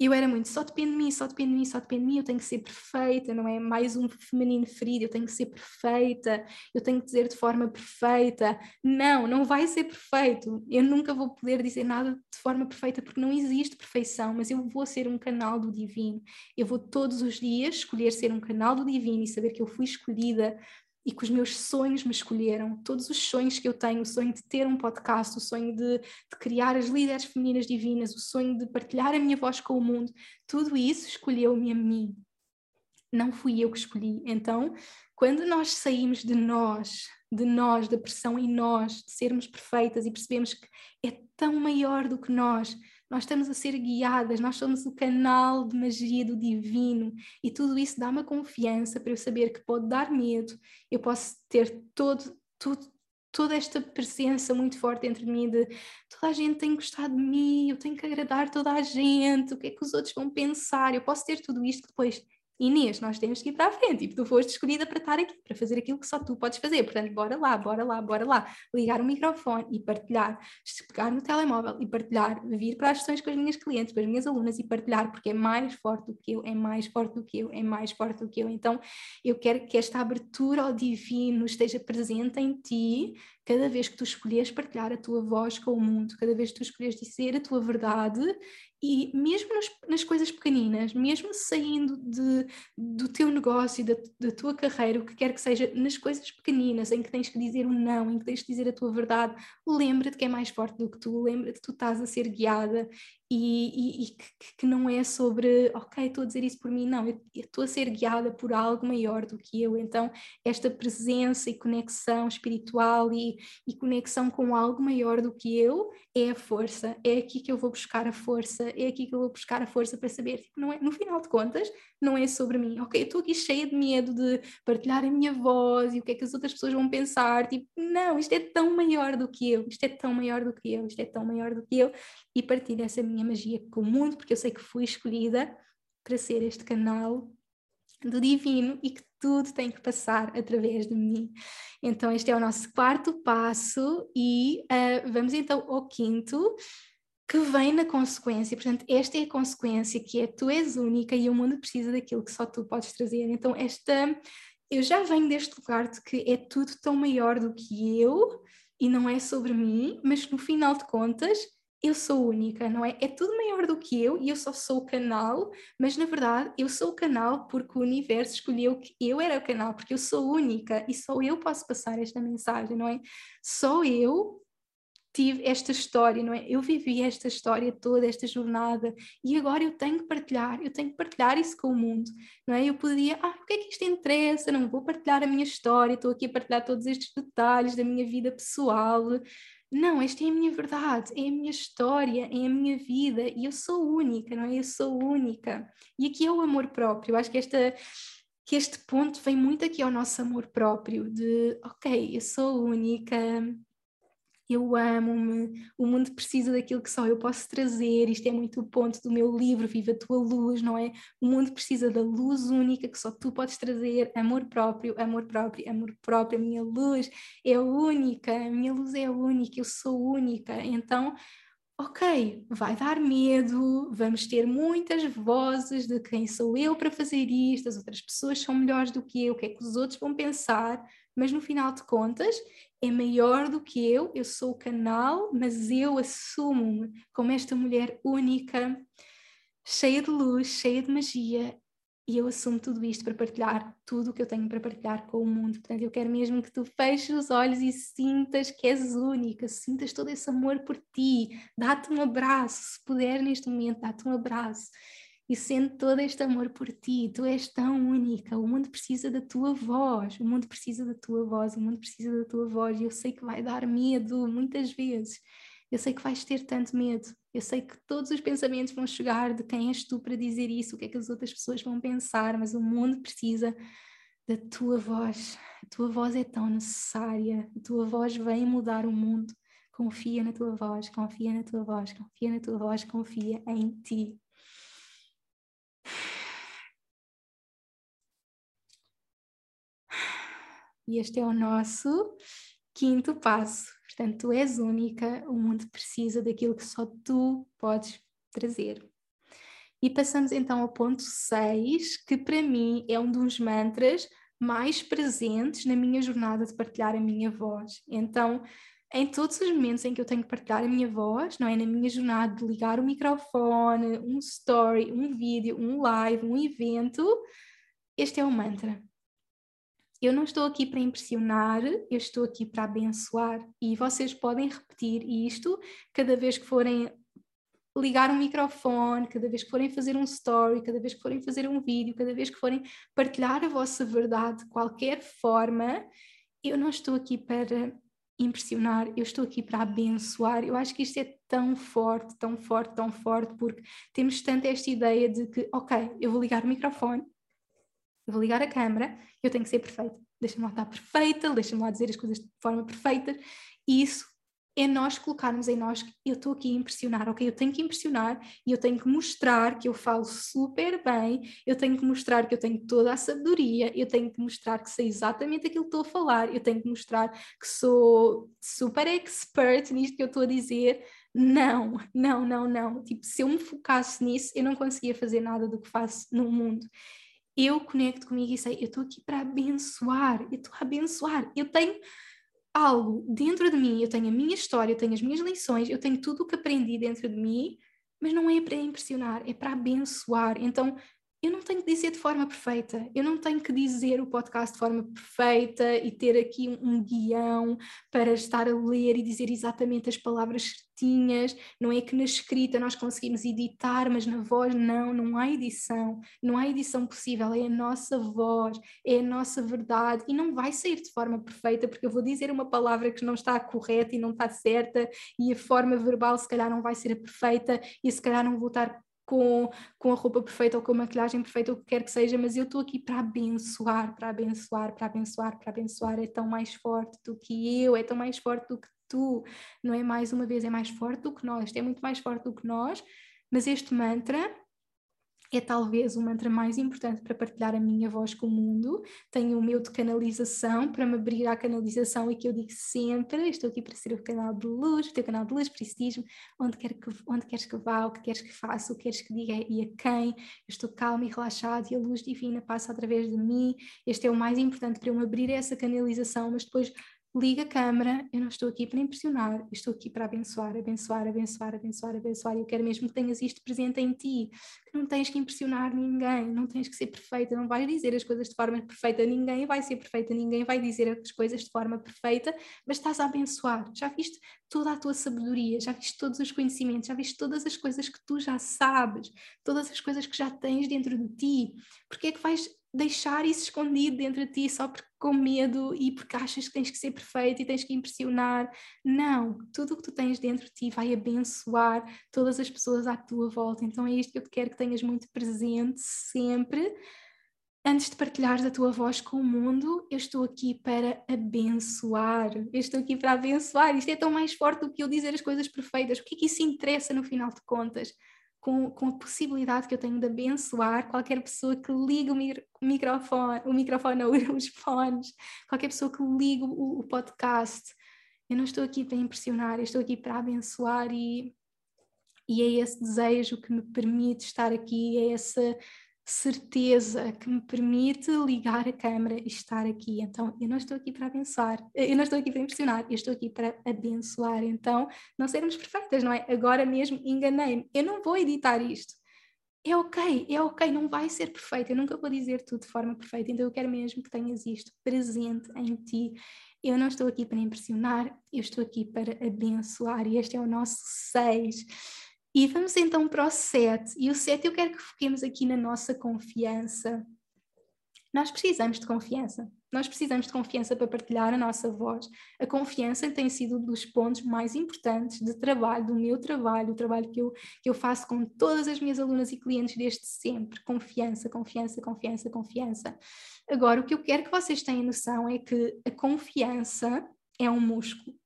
eu era muito, só depende de mim, só depende de mim, só depende de mim, eu tenho que ser perfeita, não é mais um feminino ferido, eu tenho que ser perfeita, eu tenho que dizer de forma perfeita. Não, não vai ser perfeito. Eu nunca vou poder dizer nada de forma perfeita porque não existe perfeição, mas eu vou ser um canal do divino. Eu vou todos os dias escolher ser um canal do divino e saber que eu fui escolhida e que os meus sonhos me escolheram, todos os sonhos que eu tenho, o sonho de ter um podcast, o sonho de, de, criar as líderes femininas divinas, o sonho de partilhar a minha voz com o mundo, tudo isso escolheu-me a mim. Não fui eu que escolhi. Então, quando nós saímos de nós, de nós, da pressão em nós, de sermos perfeitas e percebemos que é tão maior do que nós, nós estamos a ser guiadas, nós somos o canal de magia do divino e tudo isso dá uma confiança para eu saber que pode dar medo, eu posso ter todo, tudo, toda esta presença muito forte entre mim de toda a gente tem gostado de mim, eu tenho que agradar toda a gente, o que é que os outros vão pensar, eu posso ter tudo isto que depois Inês, nós temos que ir para a frente. E tu foste escolhida para estar aqui, para fazer aquilo que só tu podes fazer. Portanto, bora lá, bora lá, bora lá. Ligar o microfone e partilhar, pegar no telemóvel e partilhar, vir para as sessões com as minhas clientes, com as minhas alunas e partilhar, porque é mais forte do que eu, é mais forte do que eu, é mais forte do que eu. Então, eu quero que esta abertura ao divino esteja presente em ti, cada vez que tu escolheres partilhar a tua voz com o mundo, cada vez que tu escolheres dizer a tua verdade e mesmo nas, nas coisas pequeninas, mesmo saindo de, do teu negócio, da, da tua carreira, o que quer que seja, nas coisas pequeninas em que tens que dizer um não, em que tens que dizer a tua verdade, lembra-te que é mais forte do que tu, lembra-te que tu estás a ser guiada e, e, e que, que, não é sobre, ok, estou a dizer isso por mim, não, eu, estou a ser guiada por algo maior do que eu, então esta presença e conexão espiritual e, e conexão com algo maior do que eu é a força, é aqui que eu vou buscar a força, é aqui que eu vou buscar a força para saber, tipo, não é, no final de contas, não é sobre mim, ok, eu estou aqui cheia de medo de partilhar a minha voz e o que é que as outras pessoas vão pensar, tipo, não, isto é tão maior do que eu, isto é tão maior do que eu, isto é tão maior do que eu, e partilho essa minha magia com o mundo, porque eu sei que fui escolhida para ser este canal do divino e que tudo tem que passar através de mim. Então, este é o nosso quarto passo, e uh, vamos então ao quinto, que vem na consequência. Portanto, esta é a consequência que é tu és única e o mundo precisa daquilo que só tu podes trazer. Então, esta eu já venho deste lugar de que é tudo tão maior do que eu e não é sobre mim, mas no final de contas eu sou única, não é? É tudo maior do que eu e eu só sou o canal, mas na verdade eu sou o canal porque o universo escolheu que eu era o canal, porque eu sou única e só eu posso passar esta mensagem, não é? Só eu tive esta história, não é? Eu vivi esta história toda, esta jornada, e agora eu tenho que partilhar, eu tenho que partilhar isso com o mundo, não é? Eu poderia, ah, o que é que isto interessa? Não vou partilhar a minha história, estou aqui a partilhar todos estes detalhes da minha vida pessoal, não, esta é a minha verdade, é a minha história, é a minha vida e eu sou única, não é? Eu sou única. E aqui é o amor próprio. Eu acho que esta que este ponto vem muito aqui ao nosso amor próprio, de ok, eu sou única, eu amo-me, o mundo precisa daquilo que só eu posso trazer, isto é muito o ponto do meu livro, Viva a tua luz, não é? O mundo precisa da luz única que só tu podes trazer, amor próprio, amor próprio, amor próprio, a minha luz é única, a minha luz é única, eu sou única, então ok, vai dar medo, vamos ter muitas vozes de quem sou eu para fazer isto, as outras pessoas são melhores do que eu, o que é que os outros vão pensar, mas no final de contas é maior do que eu, eu sou o canal, mas eu assumo-me como esta mulher única, cheia de luz, cheia de magia, e eu assumo tudo isto para partilhar tudo o que eu tenho para partilhar com o mundo. Portanto, eu quero mesmo que tu feches os olhos e sintas que és única, sintas todo esse amor por ti. Dá-te um abraço, se puder neste momento, dá-te um abraço. E sente todo este amor por ti, tu és tão única, o mundo precisa da tua voz, o mundo precisa da tua voz, o mundo precisa da tua voz, e eu sei que vai dar medo muitas vezes, eu sei que vais ter tanto medo, eu sei que todos os pensamentos vão chegar de quem és tu para dizer isso, o que é que as outras pessoas vão pensar, mas o mundo precisa da tua voz. A tua voz é tão necessária, a tua voz vem mudar o mundo. Confia na tua voz, confia na tua voz, confia na tua voz, confia em ti. E este é o nosso quinto passo. Portanto, tu és única, o mundo precisa daquilo que só tu podes trazer. E passamos então ao ponto 6, que para mim é um dos mantras mais presentes na minha jornada de partilhar a minha voz. Então, em todos os momentos em que eu tenho que partilhar a minha voz, não é? Na minha jornada de ligar o microfone, um story, um vídeo, um live, um evento, este é o mantra eu não estou aqui para impressionar, eu estou aqui para abençoar. E vocês podem repetir isto cada vez que forem ligar um microfone, cada vez que forem fazer um story, cada vez que forem fazer um vídeo, cada vez que forem partilhar a vossa verdade de qualquer forma. Eu não estou aqui para impressionar, eu estou aqui para abençoar. Eu acho que isto é tão forte, tão forte, tão forte, porque temos tanto esta ideia de que, ok, eu vou ligar o microfone, eu vou ligar a câmera, eu tenho que ser perfeita. Deixa-me lá estar perfeita, deixa-me lá dizer as coisas de forma perfeita. E isso é nós colocarmos em nós que eu estou aqui a impressionar, ok? Eu tenho que impressionar e eu tenho que mostrar que eu falo super bem, eu tenho que mostrar que eu tenho toda a sabedoria, eu tenho que mostrar que sei exatamente aquilo que estou a falar, eu tenho que mostrar que sou super expert nisto que eu estou a dizer. Não, não, não, não. Tipo, se eu me focasse nisso, eu não conseguia fazer nada do que faço no mundo eu conecto comigo e sei, eu estou aqui para abençoar, eu estou a abençoar, eu tenho algo dentro de mim, eu tenho a minha história, eu tenho as minhas lições, eu tenho tudo o que aprendi dentro de mim, mas não é para impressionar, é para abençoar. Então, eu não tenho que dizer de forma perfeita, eu não tenho que dizer o podcast de forma perfeita e ter aqui um, guião para estar a ler e dizer exatamente as palavras certinhas. Não é que na escrita nós conseguimos editar, mas na voz não, não há edição, não há edição possível, é a nossa voz, é a nossa verdade e não vai sair de forma perfeita porque eu vou dizer uma palavra que não está correta e não está certa e a forma verbal se calhar não vai ser a perfeita e se calhar não vou estar com, com a roupa perfeita ou com a maquilhagem perfeita, o que quer que seja, mas eu estou aqui para abençoar, para abençoar, para abençoar, para abençoar. É tão mais forte do que eu, é tão mais forte do que tu. Não é mais uma vez, é mais forte do que nós, é muito mais forte do que nós, mas este mantra é talvez o mantra mais importante para partilhar a minha voz com o mundo. Tenho o meu de canalização para me abrir à canalização e que eu digo sempre: estou aqui para ser o canal de luz, o teu canal de luz, prestígio, onde, quer que, onde queres que vá, o que queres que faça, o que queres que diga e a quem. Eu estou calma e relaxada e a luz divina passa através de mim. Este é o mais importante para eu me abrir a essa canalização, mas depois liga a câmara, eu não estou aqui para impressionar, estou aqui para abençoar, abençoar, abençoar, abençoar, abençoar. Eu quero mesmo que tenhas isto presente em ti, que não tens que impressionar ninguém, não tens que ser perfeita, não vais dizer as coisas de forma perfeita, ninguém vai ser perfeita, ninguém vai dizer as coisas de forma perfeita, mas estás a abençoar. Já viste toda a tua sabedoria, já viste todos os conhecimentos, já viste todas as coisas que tu já sabes, todas as coisas que já tens dentro de ti. Porque é que vais deixar isso escondido dentro de ti só porque com medo e porque achas que tens que ser perfeito e tens que impressionar. Não, tudo o que tu tens dentro de ti vai abençoar todas as pessoas à tua volta. Então é isto que eu te quero que tenhas muito presente sempre. antes de partilhares a tua voz com o mundo, eu estou aqui para abençoar. Eu estou aqui para abençoar. Isto é tão mais forte do que eu dizer as coisas perfeitas. O que é que isso interessa no final de contas? Com, com a possibilidade que eu tenho de abençoar qualquer pessoa que liga o, microfone, o microfone ou <laughs> os fones, qualquer pessoa que liga o, o podcast. Eu não estou aqui para impressionar, eu estou aqui para abençoar e, e é esse desejo que me permite estar aqui, é essa certeza que me permite ligar a câmera e estar aqui. Então, eu não estou aqui para abençoar, eu não estou aqui para impressionar, eu estou aqui para abençoar. Então, não sermos perfeitas, não é? Agora mesmo enganei-me, eu não vou editar isto. É ok, é ok, não vai ser perfeito, eu nunca vou dizer tudo de forma perfeita, então eu quero mesmo que tenhas isto presente em ti. Eu não estou aqui para impressionar, eu estou aqui para abençoar, e este é o nosso 6. E vamos então para o 7. E o 7 eu quero que foquemos aqui na nossa confiança. Nós precisamos de confiança. Nós precisamos de confiança para partilhar a nossa voz. A confiança tem sido um dos pontos mais importantes de trabalho, do meu trabalho, o trabalho que eu, que eu faço com todas as minhas alunas e clientes desde sempre. Confiança, confiança, confiança, confiança. Agora, o que eu quero que vocês tenham noção é que a confiança é um músculo.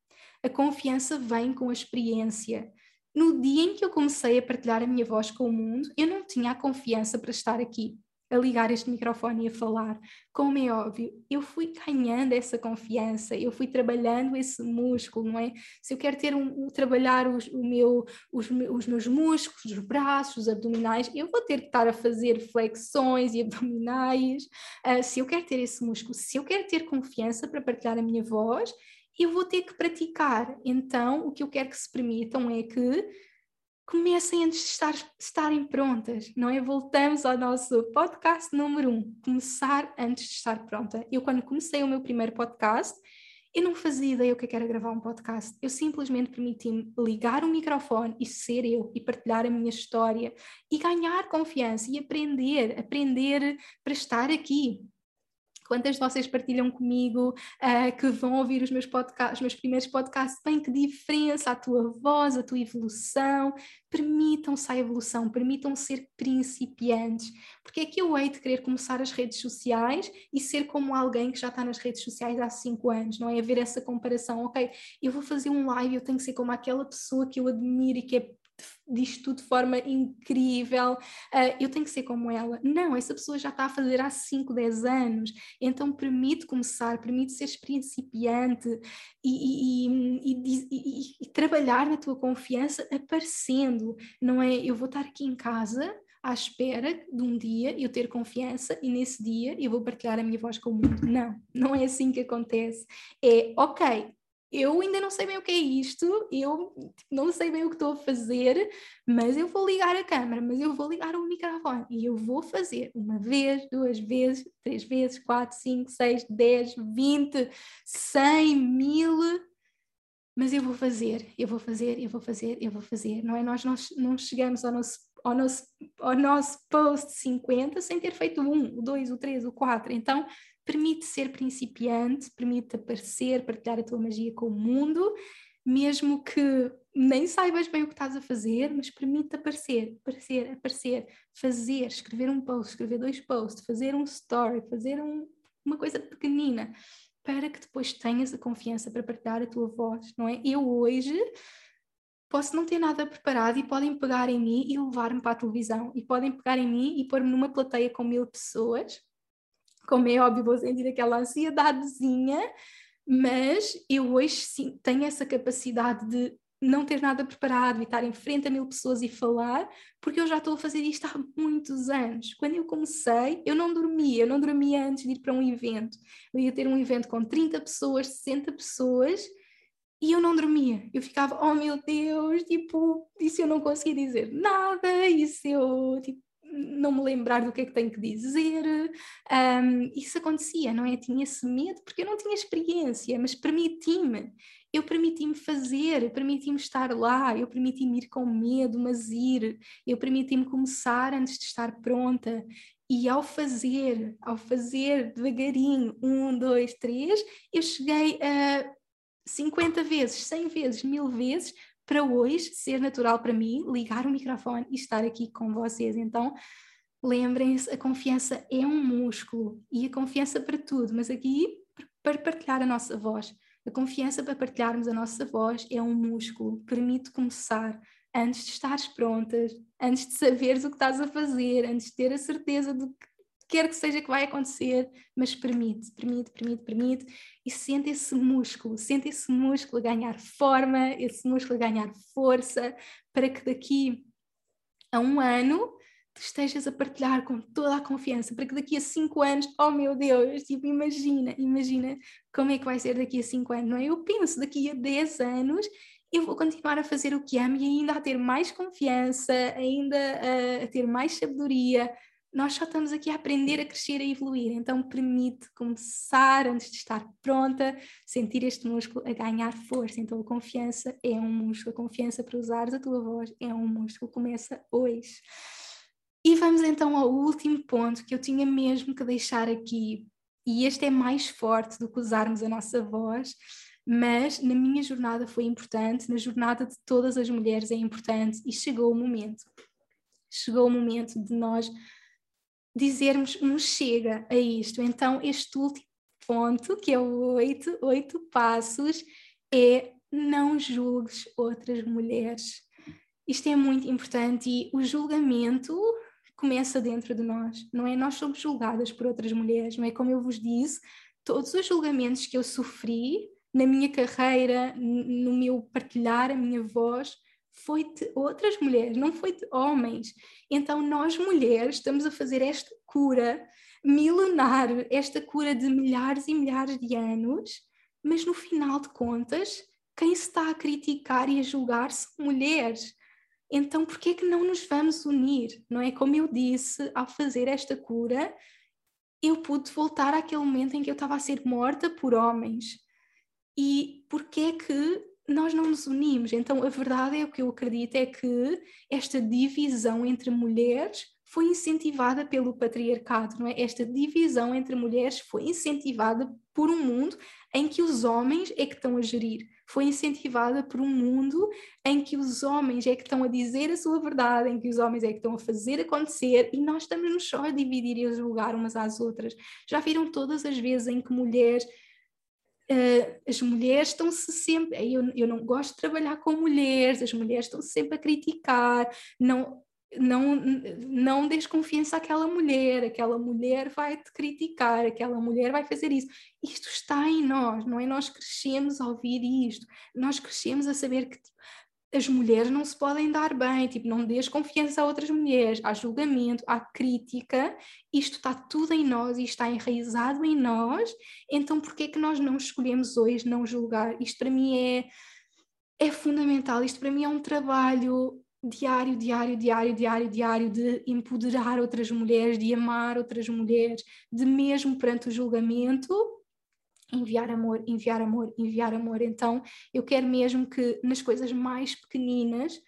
A confiança vem com a experiência no dia em que eu comecei a partilhar a minha voz com o mundo, eu não tinha a confiança para estar aqui, a ligar este microfone e a falar. Como é óbvio, eu fui ganhando essa confiança, eu fui trabalhando esse músculo, não é? Se eu quero ter um, trabalhar os, o meu, os, os meus músculos, os braços, os abdominais, eu vou ter que estar a fazer flexões e <laughs> abdominais. Uh, se eu quero ter esse músculo, se eu quero ter confiança para partilhar a minha voz, eu vou ter que praticar. Então, o que eu quero que se permitam é que comecem antes de estar, estarem prontas, não é? Voltamos ao nosso podcast número um, começar antes de estar pronta. Eu, quando comecei o meu primeiro podcast, eu não fazia ideia o que é era gravar um podcast. Eu simplesmente permiti-me ligar o microfone e ser eu e partilhar a minha história e ganhar confiança e aprender, aprender para estar aqui. Quantas de vocês partilham comigo uh, que vão ouvir os meus podcasts, os meus primeiros podcasts? Bem, que diferença a tua voz, a tua evolução. Permitam-se a evolução, permitam ser principiantes. Porque é que eu hei de querer começar as redes sociais e ser como alguém que já está nas redes sociais há cinco anos, não é? Haver essa comparação, ok, eu vou fazer um live, eu tenho que ser como aquela pessoa que eu admiro e que é diz tudo de forma incrível, uh, eu tenho que ser como ela. Não, essa pessoa já está a fazer há 5, 10 anos, então permite começar, permite ser principiante e, e, e, e, trabalhar na tua confiança aparecendo, não é? Eu vou estar aqui em casa à espera de um dia eu ter confiança e nesse dia eu vou partilhar a minha voz com o mundo. Não, não é assim que acontece. É, ok, eu ainda não sei bem o que é isto, eu não sei bem o que estou a fazer, mas eu vou ligar a câmera, mas eu vou ligar o microfone e eu vou fazer uma vez, duas vezes, três vezes, quatro, cinco, seis, dez, vinte, cem, mil, mas eu vou fazer, eu vou fazer, eu vou fazer, eu vou fazer, não é? Nós não, não chegamos ao nosso, ao, nosso, ao nosso post 50 sem ter feito um, o dois, o três, o quatro, então permite ser principiante, permite aparecer, partilhar a tua magia com o mundo, mesmo que nem saibas bem o que estás a fazer, mas permite aparecer, aparecer, aparecer, fazer, escrever um post, escrever dois posts, fazer um story, fazer um, uma coisa pequenina, para que depois tenhas a confiança para partilhar a tua voz, não é? Eu hoje posso não ter nada preparado e podem pegar em mim e levar-me para a televisão, e podem pegar em mim e pôr-me numa plateia com mil pessoas como é óbvio, vou sentir aquela ansiedadezinha, mas eu hoje sim tenho essa capacidade de não ter nada preparado e estar em frente a mil pessoas e falar, porque eu já estou a fazer isto há muitos anos. Quando eu comecei, eu não dormia, eu não dormia antes de ir para um evento. Eu ia ter um evento com 30 pessoas, 60 pessoas, e eu não dormia. Eu ficava, oh meu Deus, tipo, e se eu não conseguia dizer nada, e se eu, tipo, não me lembrar do que é que tenho que dizer. Um, isso acontecia, não é? Tinha esse medo porque eu não tinha experiência, mas permiti-me. Eu permiti-me fazer, permiti-me estar lá, eu permiti-me ir com medo, mas ir. Eu permiti-me começar antes de estar pronta. E ao fazer, ao fazer devagarinho, um, dois, três, eu cheguei a 50 vezes, 100 vezes, mil vezes, para hoje ser natural para mim ligar o microfone e estar aqui com vocês. Então, lembrem-se, a confiança é um músculo e a confiança para tudo, mas aqui para partilhar a nossa voz. A confiança para partilharmos a nossa voz é um músculo, permite começar antes de estares prontas, antes de saberes o que estás a fazer, antes de ter a certeza do que quer que seja que vai acontecer, mas permite, permite, permite, permite, e sente esse músculo, sente esse músculo ganhar forma, esse músculo ganhar força, para que daqui a um ano tu estejas a partilhar com toda a confiança, para que daqui a cinco anos, oh meu Deus, tipo, imagina, imagina como é que vai ser daqui a cinco anos, não é? Eu penso daqui a dez anos eu vou continuar a fazer o que amo e ainda a ter mais confiança, ainda a, a ter mais sabedoria, nós só estamos aqui a aprender, a crescer, a evoluir. Então, permite começar antes de estar pronta, sentir este músculo a ganhar força. Então, a confiança é um músculo, a confiança para usares a tua voz é um músculo. Começa hoje. E vamos então ao último ponto que eu tinha mesmo que deixar aqui. E este é mais forte do que usarmos a nossa voz, mas na minha jornada foi importante, na jornada de todas as mulheres é importante e chegou o momento. Chegou o momento de nós dizermos um chega a isto. Então, este último ponto, que é o oito, oito passos, é não julgues outras mulheres. Isto é muito importante e o julgamento começa dentro de nós, não é? Nós somos julgadas por outras mulheres, não é? Como eu vos disse, todos os julgamentos que eu sofri na minha carreira, no meu partilhar a minha voz, foi de outras mulheres, não foi de homens. Então, nós mulheres estamos a fazer esta cura milenar, esta cura de milhares e milhares de anos, mas no final de contas, quem se está a criticar e a julgar são mulheres. Então, por que é que não nos vamos unir? Não é como eu disse, ao fazer esta cura, eu pude voltar àquele momento em que eu estava a ser morta por homens. E por que é que nós não nos unimos. Então, a verdade é o que eu acredito é que esta divisão entre mulheres foi incentivada pelo patriarcado, não é? Esta divisão entre mulheres foi incentivada por um mundo em que os homens é que estão a gerir. Foi incentivada por um mundo em que os homens é que estão a dizer a sua verdade, em que os homens é que estão a fazer acontecer e nós estamos só a dividir e a julgar umas às outras. Já viram todas as vezes em que mulheres Uh, as mulheres estão-se sempre. Eu, eu não gosto de trabalhar com mulheres, as mulheres estão -se sempre a criticar, não, não, não desconfiança àquela mulher, aquela mulher vai te criticar, aquela mulher vai fazer isso. Isto está em nós, não é? Nós crescemos a ouvir isto, nós crescemos a saber que tipo, as mulheres não se podem dar bem, tipo, não dês confiança a outras mulheres, há julgamento, há crítica, isto está tudo em nós e está enraizado em nós, então por que é que nós não escolhemos hoje não julgar? Isto para mim é, é fundamental, isto para mim é um trabalho diário, diário, diário, diário, diário de empoderar outras mulheres, de amar outras mulheres, de mesmo perante o julgamento, enviar amor, enviar amor, enviar amor. Então, eu quero mesmo que nas coisas mais pequeninas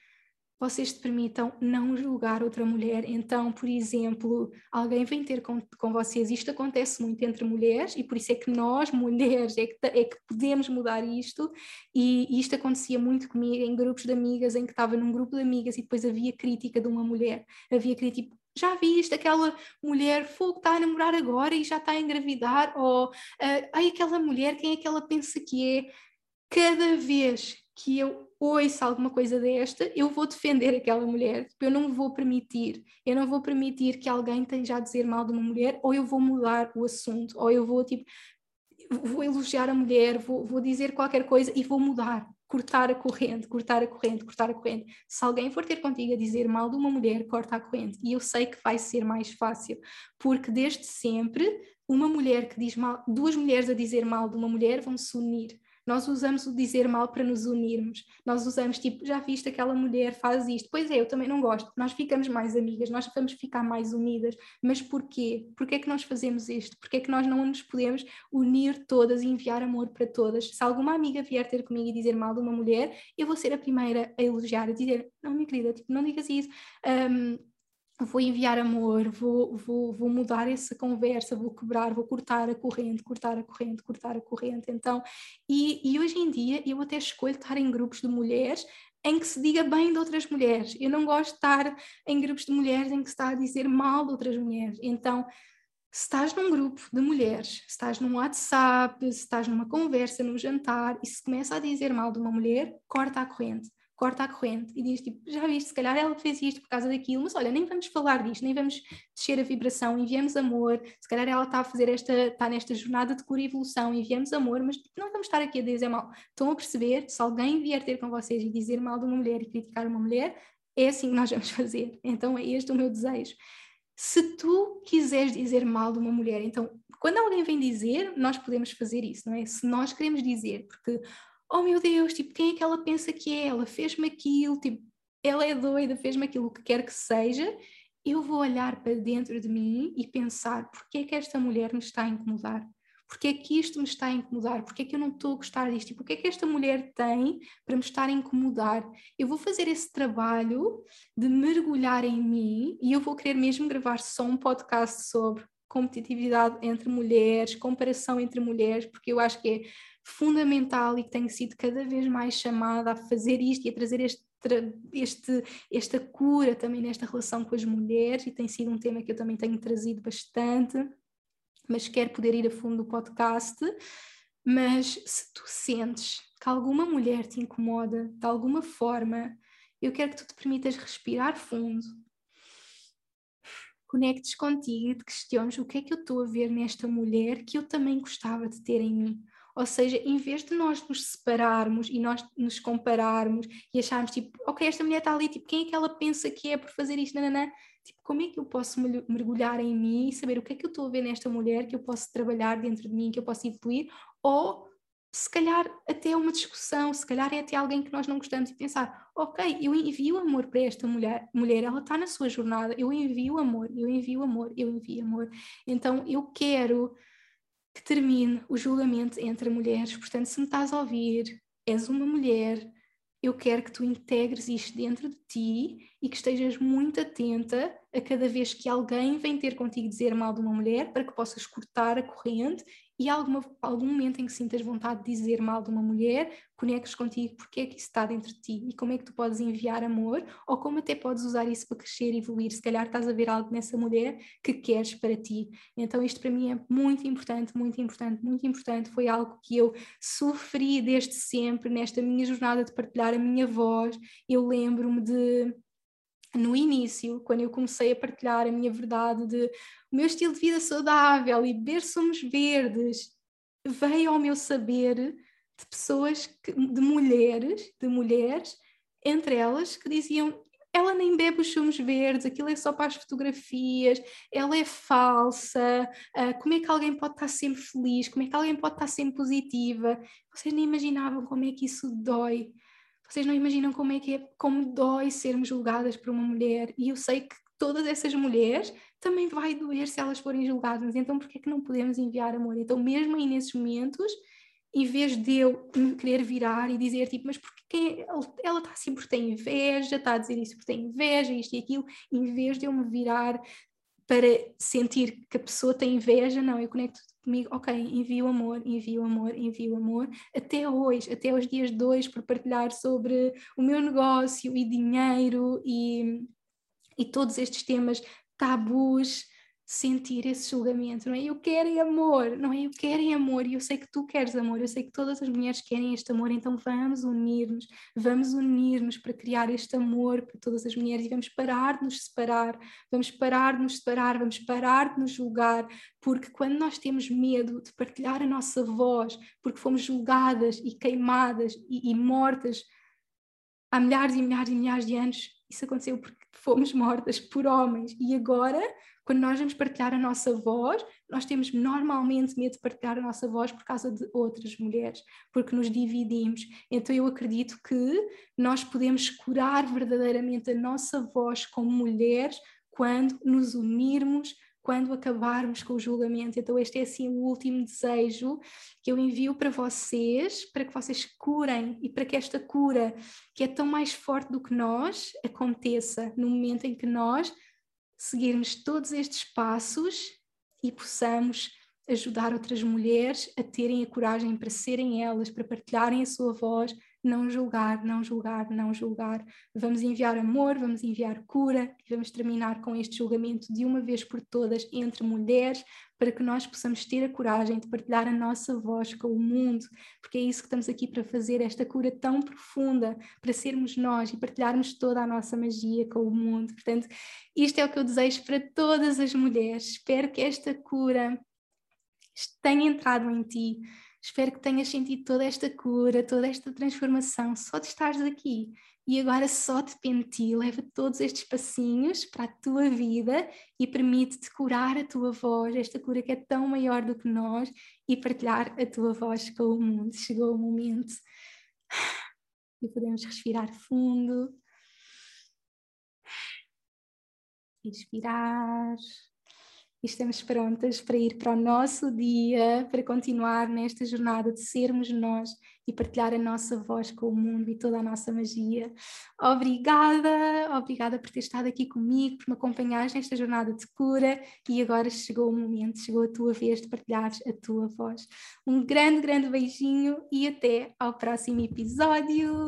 vocês te permitam não julgar outra mulher. Então, por exemplo, alguém vem ter com, com vocês, isto acontece muito entre mulheres, e por isso é que nós, mulheres, é que, é que podemos mudar isto, e, isto acontecia muito comigo em grupos de amigas, em que estava num grupo de amigas e depois havia crítica de uma mulher, havia crítica, já viste aquela mulher, fogo, está a namorar agora e já está a engravidar, ou uh, ai, aquela mulher, quem é que ela pensa que é? Cada vez que eu ouço alguma coisa desta, eu vou defender aquela mulher, eu não vou permitir, eu não vou permitir que alguém esteja a dizer mal de uma mulher, ou eu vou mudar o assunto, ou eu vou tipo, vou elogiar a mulher, vou, vou dizer qualquer coisa e vou mudar, cortar a corrente, cortar a corrente, cortar a corrente. Se alguém for ter contigo a dizer mal de uma mulher, corta a corrente. E eu sei que vai ser mais fácil, porque desde sempre, uma mulher que diz mal, duas mulheres a dizer mal de uma mulher vão se unir. Nós usamos o dizer mal para nos unirmos. Nós usamos tipo, já viste aquela mulher faz isto. Pois é, eu também não gosto. Nós ficamos mais amigas, nós vamos ficar mais unidas. Mas porquê? Porquê é que nós fazemos isto? Porquê é que nós não nos podemos unir todas e enviar amor para todas? Se alguma amiga vier ter comigo e dizer mal de uma mulher, eu vou ser a primeira a elogiar, a dizer, não, minha querida, tipo, não digas isso. Um, vou enviar amor, vou, vou, vou mudar essa conversa, vou quebrar, vou cortar a corrente, cortar a corrente, cortar a corrente. Então, e, e hoje em dia eu até escolho estar em grupos de mulheres em que se diga bem de outras mulheres. Eu não gosto de estar em grupos de mulheres em que se está a dizer mal de outras mulheres. Então, se estás num grupo de mulheres, se estás num WhatsApp, se estás numa conversa, num jantar, e se começa a dizer mal de uma mulher, corta a corrente corta a corrente e diz tipo, já viste, se calhar ela fez isto por causa daquilo, mas olha, nem vamos falar disto, nem vamos descer a vibração, enviamos amor, se calhar ela está a fazer esta, está nesta jornada de cura e evolução, enviamos amor, mas não vamos estar aqui a dizer mal. Estão a perceber? Se alguém vier ter com vocês e dizer mal de uma mulher e criticar uma mulher, é assim que nós vamos fazer. <laughs> Então é este o meu desejo. Se tu quiseres dizer mal de uma mulher, então quando alguém vem dizer, nós podemos fazer isso, não é? Se nós queremos dizer, porque oh meu Deus, tipo, quem é que ela pensa que é? Ela fez-me aquilo, tipo, ela é doida, fez-me aquilo, o que quer que seja. Eu vou olhar para dentro de mim e pensar, porquê é que esta mulher me está a incomodar? Porquê é que isto me está a incomodar? Porquê é que eu não estou a gostar disto? E porquê é que esta mulher tem para me estar a incomodar? Eu vou fazer esse trabalho de mergulhar em mim e eu vou querer mesmo gravar só um podcast sobre competitividade entre mulheres, comparação entre mulheres, porque eu acho que é fundamental e que tenho sido cada vez mais chamada a fazer isto e a trazer este, este, esta cura também nesta relação com as mulheres, e tem sido um tema que eu também tenho trazido bastante, mas quero poder ir a fundo do podcast. Mas se tu sentes que alguma mulher te incomoda de alguma forma, eu quero que tu te permitas respirar fundo, conectes contigo e te questiones o que é que eu estou a ver nesta mulher que eu também gostava de ter em mim. Ou seja, em vez de nós nos separarmos e nós nos compararmos e acharmos tipo, ok, esta mulher está ali, tipo, quem é que ela pensa que é por fazer isto, nananã? Tipo, como é que eu posso mergulhar em mim e saber o que é que eu estou a ver nesta mulher que eu posso trabalhar dentro de mim, que eu posso evoluir? Ou se calhar até uma discussão, se calhar é até alguém que nós não gostamos e pensar, ok, eu envio amor para esta mulher, mulher, ela está na sua jornada, eu envio amor, eu envio amor, eu envio amor. Então eu quero que termine o julgamento entre mulheres. Portanto, se me estás a ouvir, és uma mulher, eu quero que tu integres isto dentro de ti e que estejas muito atenta a cada vez que alguém vem ter contigo dizer mal de uma mulher para que possas cortar a corrente e alguma, algum momento em que sintas vontade de dizer mal de uma mulher, conectes contigo porque é que isso está dentro de ti e como é que tu podes enviar amor ou como até podes usar isso para crescer e evoluir. Se calhar estás a ver algo nessa mulher que queres para ti. Então, isto para mim é muito importante, muito importante, muito importante. Foi algo que eu sofri desde sempre nesta minha jornada de partilhar a minha voz. Eu lembro-me de no início, quando eu comecei a partilhar a minha verdade de o meu estilo de vida saudável e beber sumos verdes, veio ao meu saber de pessoas, que, de mulheres, de mulheres, entre elas que diziam ela nem bebe os sumos verdes, aquilo é só para as fotografias, ela é falsa, uh, como é que alguém pode estar sempre feliz, como é que alguém pode estar sempre positiva? Vocês nem imaginavam como é que isso dói vocês não imaginam como é que é, como dói sermos julgadas por uma mulher. E eu sei que todas essas mulheres também vai doer se elas forem julgadas. Então, por que é que não podemos enviar amor? Então, mesmo aí nesses momentos, em vez de eu me querer virar e dizer tipo, mas porque ela está assim porque tem inveja, está a dizer isso porque tem inveja, isto e aquilo, em vez de eu me virar para sentir que a pessoa tem inveja, não, eu conecto comigo, ok, envio amor, envio amor, envio amor, até hoje, até os dias de hoje, partilhar sobre o meu negócio e dinheiro e, e todos estes temas tabus, sentir esse julgamento, não é? Eu quero amor, não é? Eu quero amor e eu sei que tu queres amor, eu sei que todas as mulheres querem este amor, então vamos unir-nos, vamos unir-nos para criar este amor para todas as mulheres e vamos parar de nos separar, vamos parar de nos separar, vamos parar de nos julgar, porque quando nós temos medo de partilhar a nossa voz, porque fomos julgadas e queimadas e, e mortas há milhares e milhares e milhares de anos, isso aconteceu porque fomos mortas por homens e agora quando nós vamos partilhar a nossa voz, nós temos normalmente medo de partilhar a nossa voz por causa de outras mulheres, porque nos dividimos. Então eu acredito que nós podemos curar verdadeiramente a nossa voz como mulheres quando nos unirmos, quando acabarmos com o julgamento. Então, este é assim o último desejo que eu envio para vocês, para que vocês curem e para que esta cura, que é tão mais forte do que nós, aconteça no momento em que nós seguirmos todos estes passos e possamos ajudar outras mulheres a terem a coragem para serem elas, para partilharem a sua voz, não julgar, não julgar, não julgar. Vamos enviar amor, vamos enviar cura e vamos terminar com este julgamento de uma vez por todas entre mulheres, para que nós possamos ter a coragem de partilhar a nossa voz com o mundo, porque é isso que estamos aqui para fazer, esta cura tão profunda, para sermos nós e partilharmos toda a nossa magia com o mundo. Portanto, isto é o que eu desejo para todas as mulheres. Espero que esta cura tenha entrado em ti. Espero que tenhas sentido toda esta cura, toda esta transformação só de estares aqui. E agora só depende de ti. Leva todos estes passinhos para a tua vida e permite-te curar a tua voz, esta cura que é tão maior do que nós, e partilhar a tua voz com o mundo. Chegou o momento e podemos respirar fundo. Inspirar e estamos prontas para ir para o nosso dia, para continuar nesta jornada de sermos nós e partilhar a nossa voz com o mundo e toda a nossa magia. Obrigada, obrigada por ter estado aqui comigo, por me acompanhar nesta jornada de cura e agora chegou o momento, chegou a tua vez de partilhares a tua voz. Um grande, grande beijinho e até ao próximo episódio.